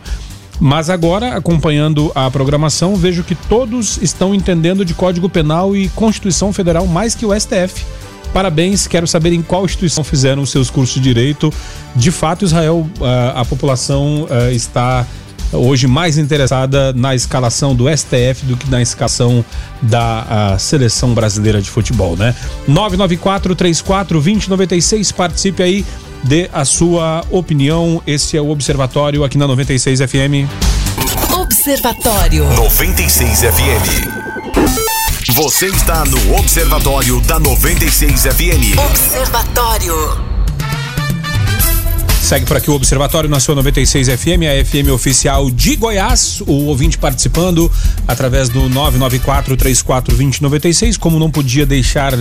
Mas agora, acompanhando a programação, vejo que todos estão entendendo de Código Penal e Constituição Federal mais que o STF. Parabéns, quero saber em qual instituição fizeram os seus cursos de direito. De fato, Israel, a população está hoje mais interessada na escalação do STF do que na escalação da seleção brasileira de futebol, né? 994 34 2096 participe aí, dê a sua opinião. Esse é o Observatório aqui na 96 FM. Observatório 96 FM. Você está no Observatório da 96 FM. Observatório. Segue por aqui o Observatório na sua 96 FM, a FM oficial de Goiás. O ouvinte participando através do 994-342096. Como não podia deixar,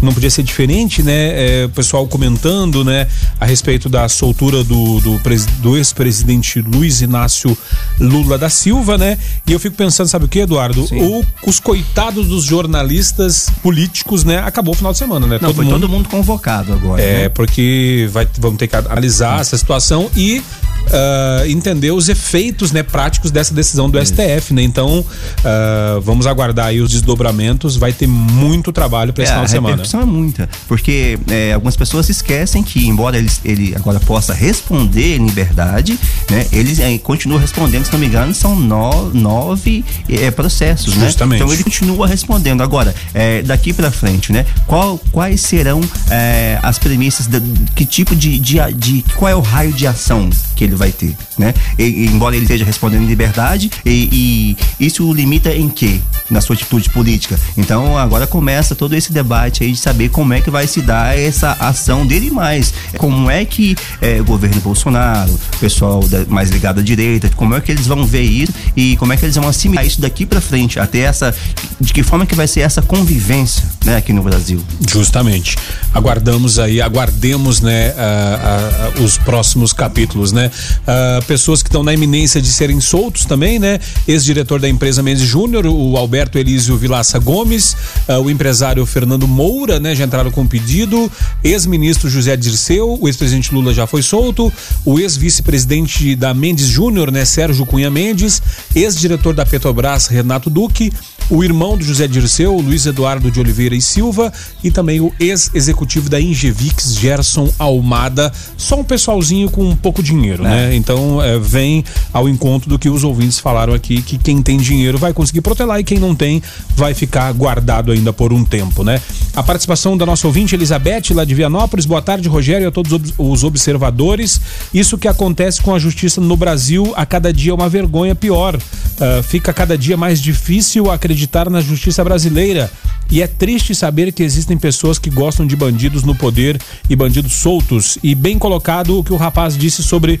não podia ser diferente, né? É, o pessoal comentando, né? A respeito da soltura do, do, do ex-presidente Luiz Inácio Lula da Silva, né? E eu fico pensando, sabe o que, Eduardo? O, os coitados dos jornalistas políticos, né? Acabou o final de semana, né? Não, todo foi mundo, todo mundo convocado agora. É, né? porque vai, vamos ter que analisar essa situação e uh, entender os efeitos né, práticos dessa decisão do. STF, né? Então, uh, vamos aguardar aí os desdobramentos, vai ter muito trabalho para esse é, final de semana. A repercussão é muita, porque é, algumas pessoas esquecem que, embora ele, ele agora possa responder em liberdade, né? Ele é, continua respondendo, se não me engano, são no, nove é, processos, né? Justamente. né? Então ele continua respondendo. Agora, é, daqui para frente, né? Qual, quais serão é, as premissas, de, que tipo de, de, de, qual é o raio de ação que ele vai ter, né? E, embora ele esteja respondendo em liberdade, e, e isso o limita em quê? Na sua atitude política. Então agora começa todo esse debate aí de saber como é que vai se dar essa ação dele mais. Como é que é, o governo Bolsonaro, o pessoal da, mais ligado à direita, como é que eles vão ver isso e como é que eles vão assimilar isso daqui para frente, até essa. De que forma que vai ser essa convivência, né, aqui no Brasil. Justamente. Aguardamos aí, aguardemos, né, uh, uh, os próximos capítulos, né? Uh, pessoas que estão na iminência de serem soltos também, né? Ex-diretor da empresa Mendes Júnior, o Alberto Elísio Vilaça Gomes, uh, o empresário Fernando Moura, né? Já entraram com pedido. Ex-ministro José Dirceu, o ex-presidente Lula já foi solto. O ex-vice-presidente da Mendes Júnior, né? Sérgio Cunha Mendes. Ex-diretor da Petrobras, Renato Duque o irmão do José Dirceu, Luiz Eduardo de Oliveira e Silva, e também o ex-executivo da Ingevix, Gerson Almada. Só um pessoalzinho com um pouco dinheiro. Né? Então é, vem ao encontro do que os ouvintes falaram aqui, que quem tem dinheiro vai conseguir protelar e quem não tem vai ficar guardado ainda por um tempo, né? A participação da nossa ouvinte Elizabeth, lá de Vianópolis. Boa tarde, Rogério, e a todos os observadores. Isso que acontece com a justiça no Brasil a cada dia é uma vergonha pior. Uh, fica cada dia mais difícil acreditar na justiça brasileira. E é triste saber que existem pessoas que gostam de bandidos no poder e bandidos soltos. E bem colocado o que o rapaz disse sobre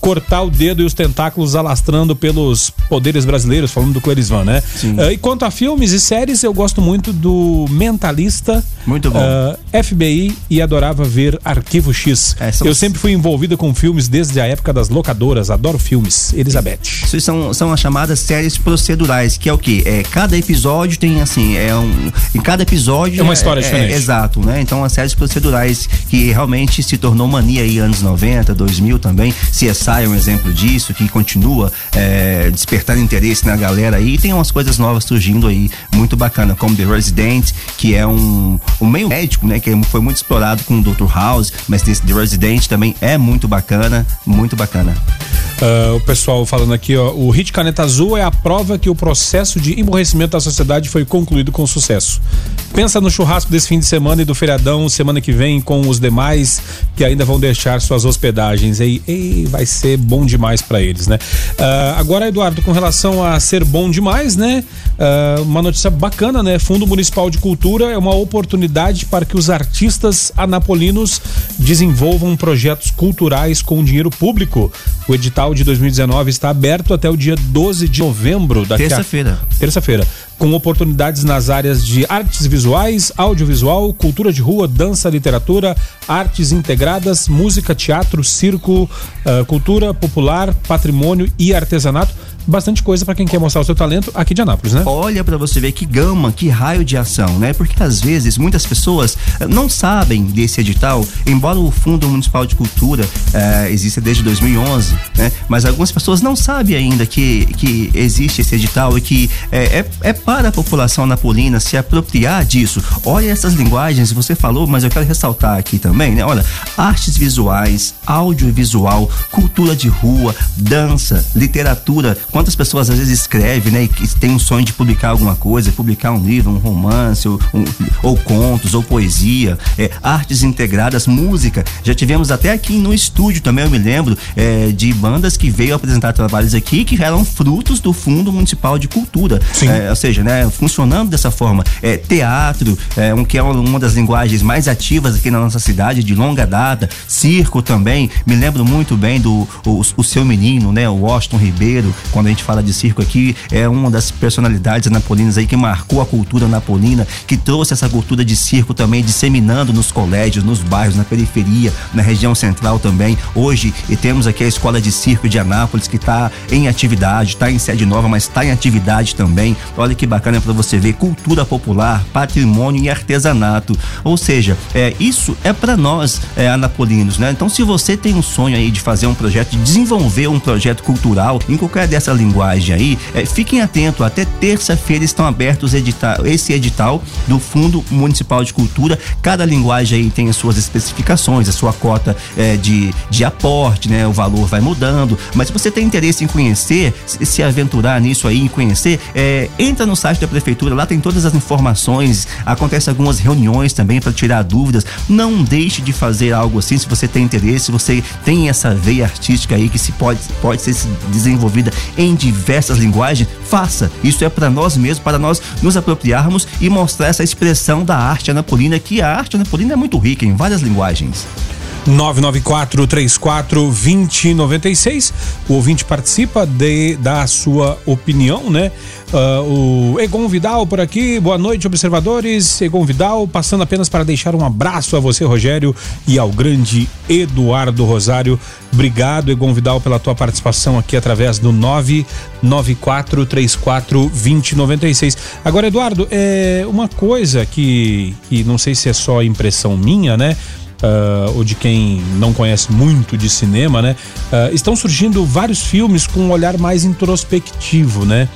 cortar o dedo e os tentáculos alastrando pelos poderes brasileiros, falando do Clerisvan, né? Uh, e quanto a filmes e séries, eu gosto muito do Mentalista. Muito bom. Uh, eh, FBI e adorava ver Arquivo X. É, eu sempre fui envolvida com filmes desde a época das locadoras, adoro filmes. Elizabeth. Isso são, são as chamadas séries procedurais, que é o que? É, cada episódio tem assim, é um. Em cada episódio. É uma história é, é diferente. É, exato, né? Então as séries procedurais que realmente se tornou mania aí anos 90, 2000 também. CSI É um exemplo disso, que continua é, despertando interesse na galera aí. E tem umas coisas novas surgindo aí, muito bacana, como The Resident, que é um, um meio médico, né? Que foi muito explorado com o Dr. House, mas esse The Resident também é muito bacana, muito bacana. Uh, o pessoal falando aqui, ó, o Hit Caneta Azul é a prova que o processo de emborrecimento da sociedade foi concluído com sucesso. Pensa no churrasco desse fim de semana e do feriadão semana que vem com os demais que ainda vão deixar suas hospedagens. E, e vai ser bom demais para eles, né? Uh, agora, Eduardo, com relação a ser bom demais, né? Uh, uma notícia bacana, né? Fundo Municipal de Cultura é uma oportunidade para que os artistas anapolinos desenvolvam projetos culturais com dinheiro público. O edital de 2019 está aberto até o dia 12 de novembro. Terça-feira. Terça-feira com oportunidades nas áreas de artes visuais, audiovisual, cultura de rua, dança, literatura, artes integradas, música, teatro, circo, uh, cultura popular, patrimônio e artesanato bastante coisa para quem quer mostrar o seu talento aqui de Anápolis, né? Olha para você ver que gama, que raio de ação, né? Porque às vezes muitas pessoas eh, não sabem desse edital, embora o Fundo Municipal de Cultura eh, exista desde 2011, né? Mas algumas pessoas não sabem ainda que, que existe esse edital e que é, é, é para a população napolina se apropriar disso. Olha essas linguagens, você falou, mas eu quero ressaltar aqui também, né? Olha, artes visuais, audiovisual, cultura de rua, dança, literatura, Quantas pessoas às vezes escrevem, né, e tem um sonho de publicar alguma coisa, publicar um livro, um romance, ou, um, ou contos, ou poesia, é, artes integradas, música. Já tivemos até aqui no estúdio também, eu me lembro, é, de bandas que veio apresentar trabalhos aqui que eram frutos do Fundo Municipal de Cultura. É, ou seja, né, funcionando dessa forma. É, teatro, é, um, que é uma das linguagens mais ativas aqui na nossa cidade, de longa data, circo também. Me lembro muito bem do o, o seu menino, né, o Washington Ribeiro, quando a gente fala de circo aqui, é uma das personalidades napolinas aí que marcou a cultura napolina, que trouxe essa cultura de circo também disseminando nos colégios, nos bairros, na periferia, na região central também. Hoje temos aqui a Escola de Circo de Anápolis que está em atividade, está em sede nova, mas está em atividade também. Olha que bacana para você ver cultura popular, patrimônio e artesanato. Ou seja, é, isso é para nós, é, anapolinos, né? Então, se você tem um sonho aí de fazer um projeto, de desenvolver um projeto cultural em qualquer dessas essa linguagem aí, é, fiquem atentos, até terça-feira estão abertos esse edital do Fundo Municipal de Cultura. Cada linguagem aí tem as suas especificações, a sua cota é, de, de aporte, né? O valor vai mudando. Mas se você tem interesse em conhecer, se, se aventurar nisso aí, em conhecer, é, entra no site da prefeitura, lá tem todas as informações, acontece algumas reuniões também para tirar dúvidas. Não deixe de fazer algo assim se você tem interesse, se você tem essa veia artística aí que se pode, pode ser desenvolvida em diversas linguagens, faça. Isso é para nós mesmos, para nós nos apropriarmos e mostrar essa expressão da arte anapolina, que a arte anapolina é muito rica em várias linguagens. 994 34 2096. O ouvinte participa de, da sua opinião, né? Uh, o Egon Vidal por aqui, boa noite, observadores. Egon Vidal, passando apenas para deixar um abraço a você, Rogério, e ao grande Eduardo Rosário. Obrigado, Egon Vidal, pela tua participação aqui através do 994 34 2096. Agora, Eduardo, é uma coisa que, que não sei se é só impressão minha, né? Uh, ou de quem não conhece muito de cinema, né? Uh, estão surgindo vários filmes com um olhar mais introspectivo, né?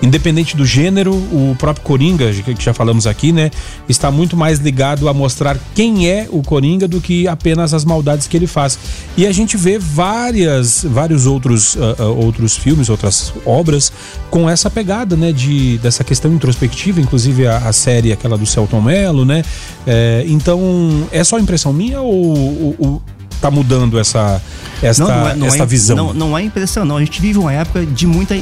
Independente do gênero, o próprio Coringa, que já falamos aqui, né, está muito mais ligado a mostrar quem é o Coringa do que apenas as maldades que ele faz. E a gente vê várias, vários outros, uh, uh, outros filmes, outras obras com essa pegada, né, de dessa questão introspectiva, inclusive a, a série aquela do Celton Mello, né. É, então, é só impressão minha ou, ou, tá mudando essa esta, não, não é, não esta é, visão? Não, não é impressão, não. A gente vive uma época de muita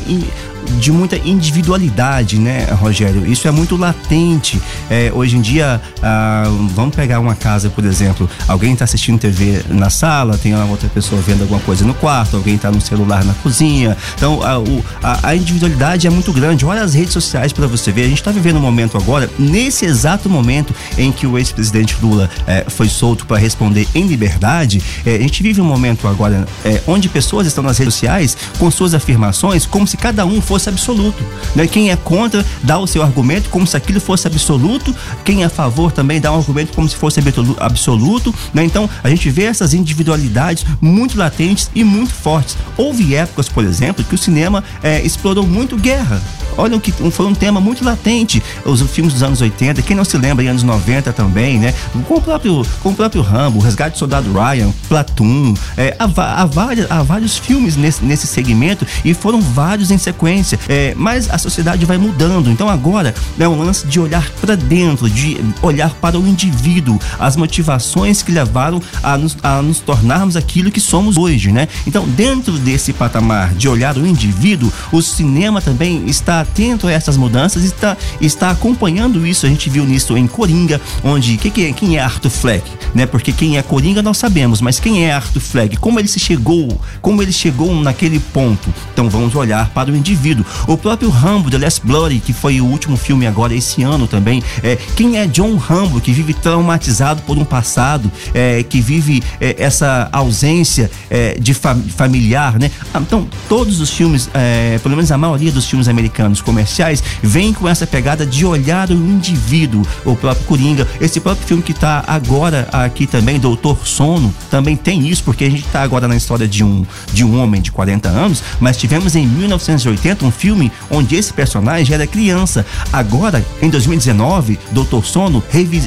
de muita individualidade, né, Rogério? Isso é muito latente. É, hoje em dia, ah, vamos pegar uma casa, por exemplo, alguém está assistindo TV na sala, tem uma outra pessoa vendo alguma coisa no quarto, alguém está no celular na cozinha. Então, a, o, a, a, individualidade é muito grande. Olha as redes sociais para você ver. A gente está vivendo um momento agora, nesse exato momento em que o ex-presidente Lula é, foi solto para responder em liberdade, É, a gente vive um momento agora é, onde pessoas estão nas redes sociais com suas afirmações como se cada um fosse absoluto. Né? Quem é contra dá o seu argumento como se aquilo fosse absoluto, quem é a favor também dá um argumento como se fosse absoluto. Né? Então a gente vê essas individualidades muito latentes e muito fortes. Houve épocas, por exemplo, que o cinema é, explorou muito guerra. Olha que foi um tema muito latente. Os filmes dos anos 80, quem não se lembra, em anos 90 também, né? Com o próprio, com o próprio Rambo, Resgate do Soldado Ryan, Platoon, é, há, há, várias, há vários filmes nesse, nesse segmento e foram vários em sequência. É, mas a sociedade vai mudando. Então agora é um lance de olhar para dentro, de olhar para o indivíduo, as motivações que levaram a nos, a nos tornarmos aquilo que somos hoje, né? Então, dentro desse patamar de olhar o indivíduo, o cinema também está atento a essas mudanças e está, está acompanhando isso. A gente viu nisso em Coringa, onde que, que, quem é Arthur Fleck, né? Porque quem é Coringa nós sabemos, mas quem é Arthur Fleck? Como ele se chegou? Como ele chegou naquele ponto? Então vamos olhar para o indivíduo. O próprio Rambo, The Last Blood, que foi o último filme agora esse ano também, é quem é John Rambo, que vive traumatizado por um passado, é, que vive é, essa ausência é, de fam familiar, né? Então todos os filmes, é, pelo menos a maioria dos filmes americanos comerciais, vem com essa pegada de olhar o indivíduo, o próprio Coringa, esse próprio filme que está agora aqui também, Doutor Sono, também tem isso, porque a gente está agora na história de um, de um homem de 40 anos, mas tivemos em 1980 um filme onde esse personagem era criança. Agora, em 2019, Doutor Sono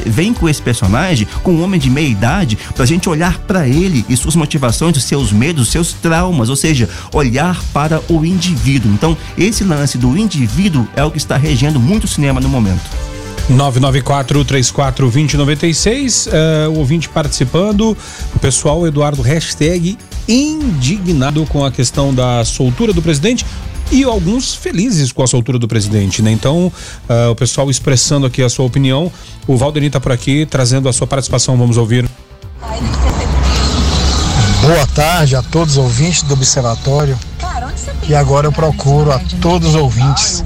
vem com esse personagem, com um homem de meia idade, para a gente olhar para ele e suas motivações, os seus medos, os seus traumas, ou seja, olhar para o indivíduo. Então, esse lance do indivíduo é o que está regendo muito o cinema no momento. 994-34-2096, uh, o ouvinte participando, o pessoal, Eduardo, hashtag indignado com a questão da soltura do presidente e alguns felizes com a soltura do presidente, né? Então, uh, o pessoal expressando aqui a sua opinião. O Valdeni está por aqui, trazendo a sua participação, vamos ouvir. Boa tarde a todos os ouvintes do Observatório. E agora eu procuro a todos os ouvintes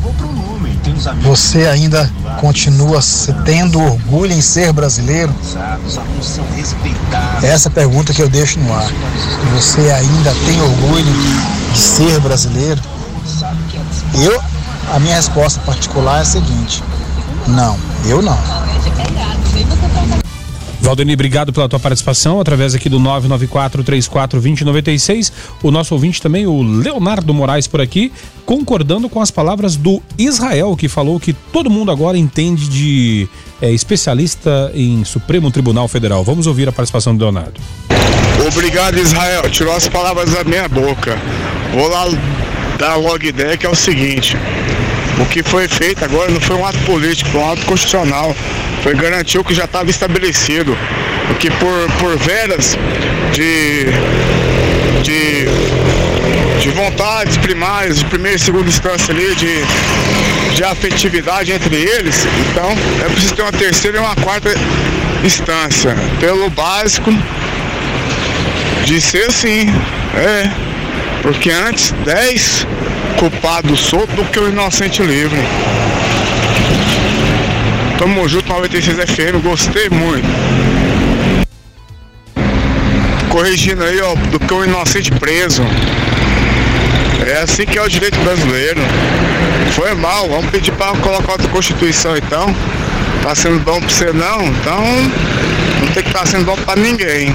você ainda continua tendo orgulho em ser brasileiro? Essa é pergunta que eu deixo no ar. Você ainda tem orgulho de ser brasileiro? Eu, a minha resposta particular é a seguinte: não, eu não. Valdeni, obrigado pela tua participação através aqui do 994-34-2096. O nosso ouvinte também, o Leonardo Moraes, por aqui, concordando com as palavras do Israel, que falou que todo mundo agora entende de é, especialista em Supremo Tribunal Federal. Vamos ouvir a participação do Leonardo. Obrigado, Israel. Tirou as palavras da minha boca. Vou lá dar logo ideia que é o seguinte. O que foi feito agora não foi um ato político, foi um ato constitucional. Foi garantir o que já estava estabelecido. Porque por, por veras de, de, de vontades primárias, de primeira e segunda instância ali, de, de afetividade entre eles, então é preciso ter uma terceira e uma quarta instância. Pelo básico de ser assim. É. Porque antes 10 culpado solto do que o inocente livre. Tamo junto 96 FM, gostei muito. Corrigindo aí, ó, do que o inocente preso. É assim que é o direito brasileiro. Foi mal, vamos pedir para colocar outra constituição então. Tá sendo bom pra você não? Então não tem que estar tá sendo bom para ninguém.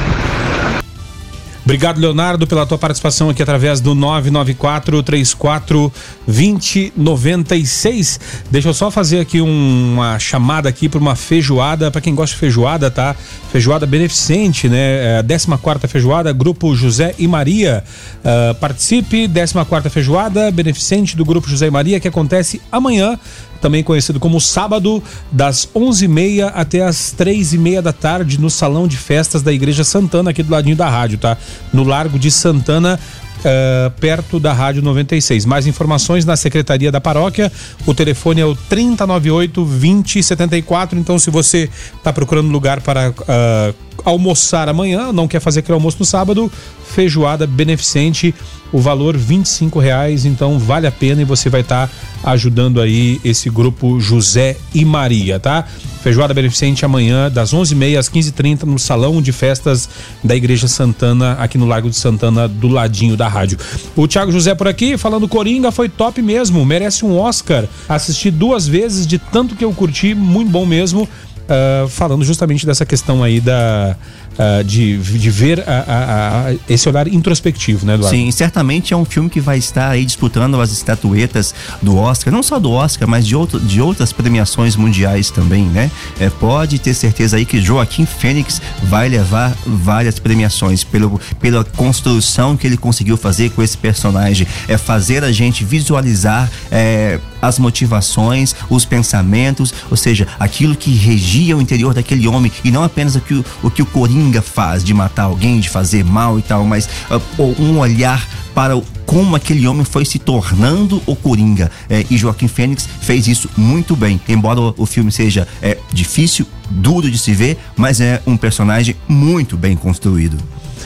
Obrigado, Leonardo, pela tua participação aqui através do 994 34 2096. Deixa eu só fazer aqui uma chamada aqui para uma feijoada, para quem gosta de feijoada, tá? Feijoada beneficente, né? É, 14 feijoada, grupo José e Maria. Uh, participe, 14 feijoada beneficente do grupo José e Maria, que acontece amanhã também conhecido como sábado, das 11h30 até as 3h30 da tarde, no Salão de Festas da Igreja Santana, aqui do ladinho da rádio, tá? No Largo de Santana, Uh, perto da Rádio 96. Mais informações na Secretaria da Paróquia. O telefone é o 3098 2074. Então, se você está procurando lugar para uh, almoçar amanhã, não quer fazer aquele almoço no sábado, feijoada beneficente, o valor 25 reais, então vale a pena e você vai estar tá ajudando aí esse grupo José e Maria, tá? Feijoada beneficente amanhã das 11h30 às 15h30 no salão de festas da Igreja Santana aqui no Lago de Santana do ladinho da rádio. O Thiago José por aqui falando Coringa foi top mesmo, merece um Oscar. Assisti duas vezes de tanto que eu curti, muito bom mesmo. Uh, falando justamente dessa questão aí da uh, de, de ver a, a, a, esse olhar introspectivo, né, Eduardo? Sim, certamente é um filme que vai estar aí disputando as estatuetas do Oscar, não só do Oscar, mas de, outro, de outras premiações mundiais também, né? É, pode ter certeza aí que Joaquim Fênix vai levar várias premiações pelo, pela construção que ele conseguiu fazer com esse personagem, é fazer a gente visualizar é, as motivações, os pensamentos, ou seja, aquilo que regia o interior daquele homem e não apenas o que o, o, que o Coringa faz, de matar alguém, de fazer mal e tal, mas uh, um olhar para como aquele homem foi se tornando o Coringa. É, e Joaquim Fênix fez isso muito bem. Embora o, filme seja é, difícil, duro de se ver, mas é um personagem muito bem construído.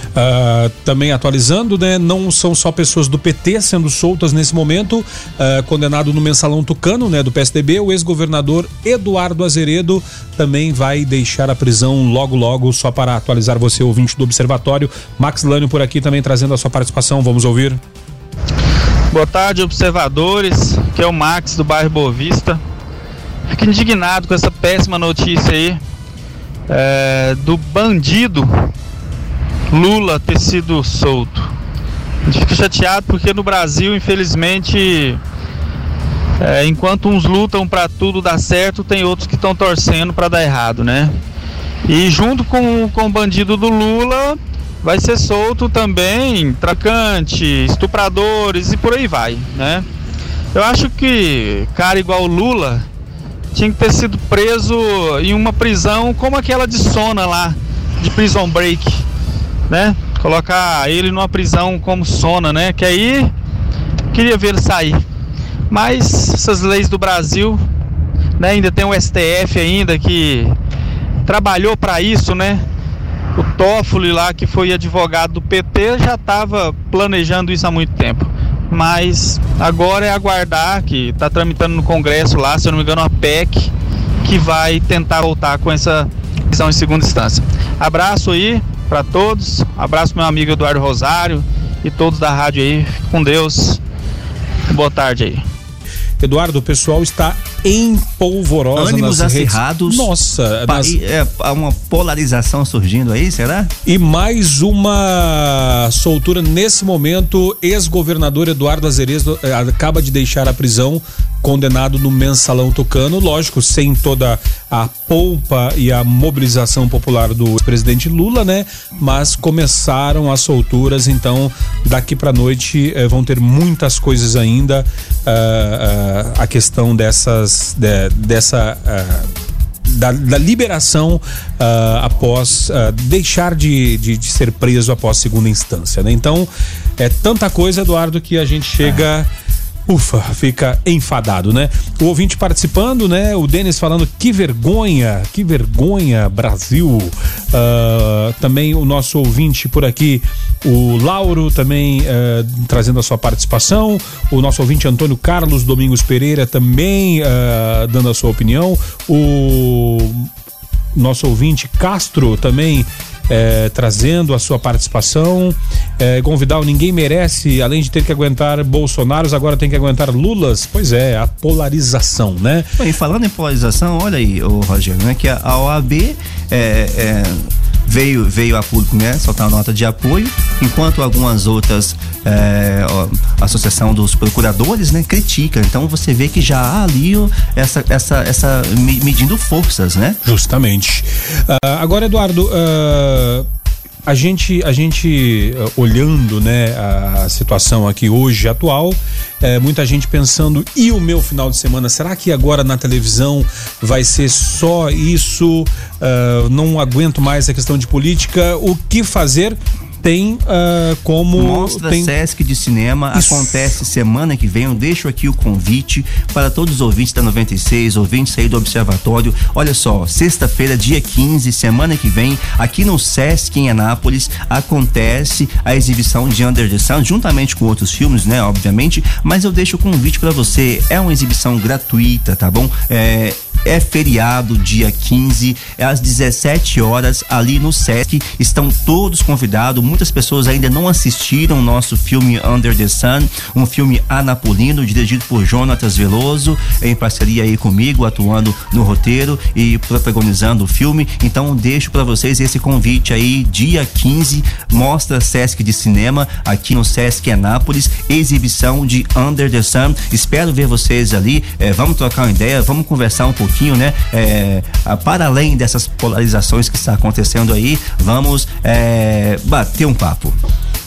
Uh, também atualizando, né? Não são só pessoas do PT sendo soltas nesse momento. Uh, condenado no mensalão tucano, né? Do PSDB, o ex-governador Eduardo Azeredo também vai deixar a prisão logo, logo, só para atualizar você, ouvinte do Observatório. Max Lânio por aqui também trazendo a sua participação. Vamos ouvir. Boa tarde, observadores. Que é o Max do bairro Boa Vista. Fico indignado com essa péssima notícia aí é, do bandido Lula ter sido solto. A gente fica chateado porque no Brasil, infelizmente, é, enquanto uns lutam para tudo dar certo, tem outros que estão torcendo para dar errado, né? E junto com, com o bandido do Lula, vai ser solto também tracante, estupradores e por aí vai, né? Eu acho que cara igual o Lula tinha que ter sido preso em uma prisão como aquela de Sona lá, de Prison Break né? Colocar ele numa prisão como Sona, né? Que aí queria ver ele sair. Mas essas leis do Brasil, né? Ainda tem o STF ainda que trabalhou para isso, né? O Toffoli lá, que foi advogado do PT, já estava planejando isso há muito tempo. Mas agora é aguardar que está tramitando no Congresso lá, se eu não me engano, a PEC, que vai tentar voltar com essa prisão em segunda instância. Abraço aí, para todos. Abraço meu amigo Eduardo Rosário e todos da rádio aí. Com Deus. Boa tarde aí. Eduardo, o pessoal está em polvorosa Ânimos nas acirrados. Redes. Nossa, pa, nas... é, uma polarização surgindo aí, será? E mais uma soltura nesse momento. Ex-governador Eduardo Azeredo eh, acaba de deixar a prisão condenado no mensalão tucano, lógico, sem toda a polpa e a mobilização popular do presidente Lula, né? Mas começaram as solturas, então daqui para noite eh, vão ter muitas coisas ainda. Uh, uh, a questão dessas, de, dessa uh, da, da, liberação uh, após uh, deixar de, de, de, ser preso após segunda instância. Né? Então, é tanta coisa, Eduardo, que a gente chega. Ufa, fica enfadado, né? O ouvinte participando, né? O Denis falando que vergonha, que vergonha, Brasil. Uh, também o nosso ouvinte por aqui, o Lauro, também uh, trazendo a sua participação. O nosso ouvinte Antônio Carlos Domingos Pereira também uh, dando a sua opinião. O nosso ouvinte Castro também é, trazendo a sua participação. É, Gonvidal, ninguém merece, além de ter que aguentar Bolsonaros, agora tem que aguentar Lulas. Pois é, a polarização, né? E falando em polarização, olha aí, o Rogério, né? Que a OAB é, é veio, veio a público, né, soltar uma nota de apoio, enquanto algumas outras, é, ó, Associação dos Procuradores, né, critica. Então você vê que já há ali essa, essa, essa medindo forças, né? Justamente. Uh, agora, Eduardo, uh, a gente, a gente uh, olhando né, a situação aqui hoje atual, é, muita gente pensando, e o meu final de semana? Será que agora na televisão vai ser só isso? Uh, não aguento mais a questão de política. O que fazer? Tem uh, como. Mostra tem... Sesc de Cinema Isso. acontece semana que vem. Eu deixo aqui o convite para todos os ouvintes da 96, ouvintes aí do Observatório. Olha só, sexta-feira, dia 15, semana que vem, aqui no Sesc em Anápolis, acontece a exibição de Under the Sun, juntamente com outros filmes, né? Obviamente. Mas eu deixo o convite para você. É uma exibição gratuita, tá bom? É, é feriado, dia 15, é às 17 horas, ali no SESC. Estão todos convidados. Muitas pessoas ainda não assistiram o nosso filme Under the Sun, um filme anapolino, dirigido por Jonatas Veloso, em parceria aí comigo, atuando no roteiro e protagonizando o filme. Então, deixo para vocês esse convite aí, dia 15, mostra Sesc de Cinema, aqui no Sesc Anápolis, exibição de Under the Sun. Espero ver vocês ali. É, vamos trocar uma ideia, vamos conversar um pouquinho, né? É, para além dessas polarizações que está acontecendo aí, vamos é, bater um papo.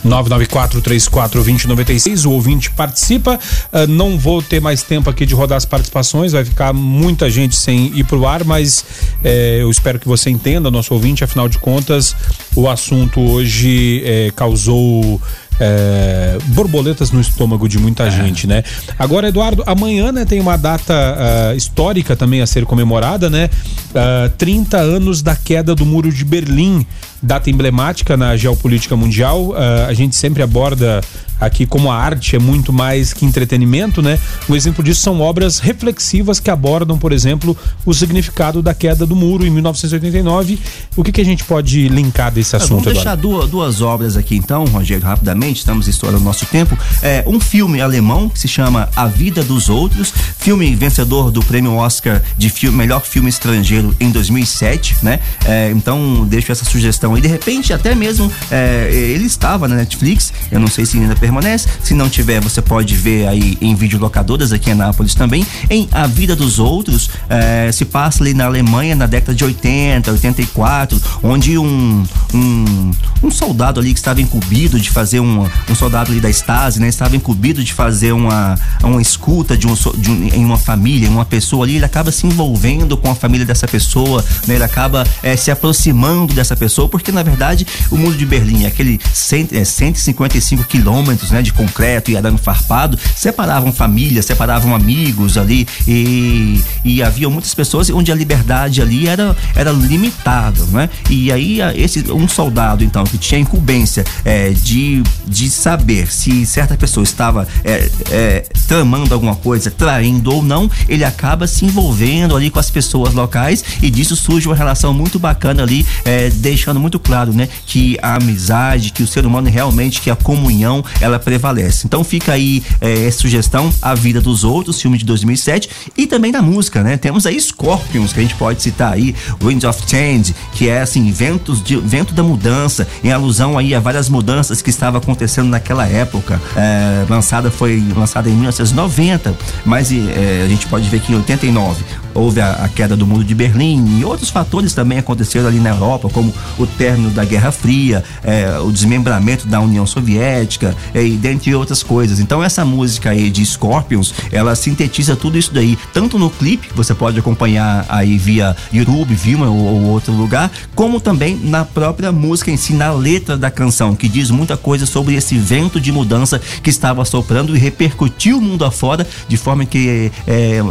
994-34-2096, o ouvinte participa. Uh, não vou ter mais tempo aqui de rodar as participações, vai ficar muita gente sem ir pro ar, mas eh, eu espero que você entenda, nosso ouvinte, afinal de contas, o assunto hoje eh, causou. É, borboletas no estômago de muita gente, né? Agora, Eduardo, amanhã né, tem uma data uh, histórica também a ser comemorada, né? Uh, 30 anos da queda do Muro de Berlim, data emblemática na geopolítica mundial. Uh, a gente sempre aborda aqui como a arte é muito mais que entretenimento, né? Um exemplo disso são obras reflexivas que abordam, por exemplo, o significado da queda do muro em 1989. O que, que a gente pode linkar desse assunto, Vamos deixar duas, duas, obras aqui então, Rogério, rapidamente, estamos estourando o nosso tempo. É, um filme alemão que se chama A Vida dos Outros, filme vencedor do prêmio Oscar de filme, melhor filme estrangeiro em 2007, né? É, então, deixo essa sugestão aí. De repente, até mesmo, é, ele estava na Netflix, eu não sei se ainda permanece. Se não tiver, você pode ver aí em videolocadoras aqui em Anápolis também. Em A Vida dos Outros, eh, se passa ali na Alemanha na década de 80, 84, onde um, um, um soldado ali que estava incumbido de fazer um, um soldado ali da Stasi, né? Estava incumbido de fazer uma, uma escuta de, um, de um, em uma família, em uma pessoa ali, ele acaba se envolvendo com a família dessa pessoa, né? Ele acaba eh, se aproximando dessa pessoa, porque na verdade o mundo de Berlim é aquele cento, é, 155 quilômetros né, de concreto e arame farpado, separavam famílias, separavam amigos ali e, e havia muitas pessoas onde a liberdade ali era, era limitada, né? E aí esse um soldado então que tinha incumbência é, de, de saber se certa pessoa estava é, é, tramando alguma coisa, traindo ou não, ele acaba se envolvendo ali com as pessoas locais e disso surge uma relação muito bacana ali, é, deixando muito claro, né, que a amizade, que o ser humano realmente, que a comunhão, ela prevalece. Então fica aí é, sugestão A Vida dos Outros, filme de 2007 e também da música, né? Temos aí Scorpions, que a gente pode citar aí, Wind of Change, que é assim, ventos de, vento da mudança, em alusão aí a várias mudanças que estavam acontecendo naquela época. É, lançada foi lançada em 1990, mas é, a gente pode ver que em 89 houve a, a, queda do muro de Berlim e outros fatores também aconteceram ali na Europa, como o término da Guerra Fria, é, o desmembramento da União Soviética e dentre outras coisas. Então essa música aí de Scorpions, ela sintetiza tudo isso daí, tanto no clipe, que você pode acompanhar aí via YouTube, Vimeo ou, ou outro lugar, como também na própria música em si, na letra da canção, que diz muita coisa sobre esse vento de mudança que estava soprando e repercutiu o mundo afora, de forma que é,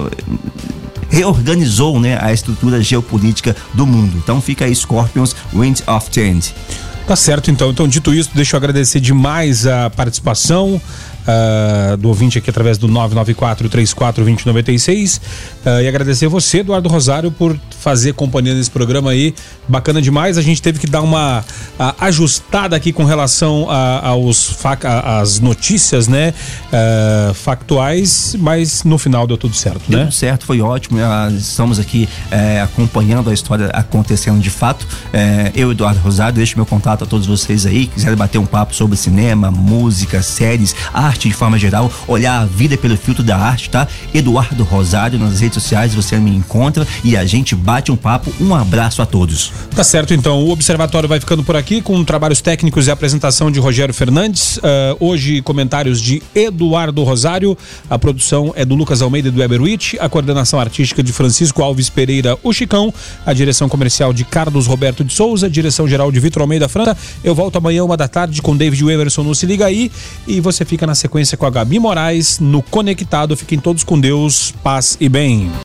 reorganizou né, a estrutura geopolítica do mundo. Então fica aí Scorpions Wind of Change. Tá certo, então. Então, dito isso, deixa eu agradecer demais a participação. Uh, do ouvinte aqui através do 994-34-2096. Uh, e agradecer você, Eduardo Rosário, por fazer companhia nesse programa aí. Bacana demais. A gente teve que dar uma uh, ajustada aqui com relação aos as notícias, né? factuais, mas no final deu tudo certo, deu né? Tudo certo, foi ótimo. estamos aqui eh, acompanhando a história acontecendo de fato. Eh, eu, Eduardo Rosário, deixo meu contato a todos vocês aí. Quiserem bater um papo sobre cinema, música, séries, arte arte de forma geral, olhar a vida pelo filtro da arte, tá? Eduardo Rosário nas redes sociais, você me encontra e a gente bate um papo. Um abraço a todos. Tá certo, então. O Observatório vai ficando por aqui com trabalhos técnicos e apresentação de Rogério Fernandes. Uh, hoje, comentários de Eduardo Rosário. A produção é do Lucas Almeida e do Eberwitch. A coordenação artística de Francisco Alves Pereira, o Chicão. A direção comercial de Carlos Roberto de Souza. Direção geral de Vitor Almeida França. Eu volto amanhã, uma da tarde, com David Emerson no Se Liga Aí. E você fica na sequência com a Gabi Moraes no Conectado. Fiquem todos com Deus, paz e bem.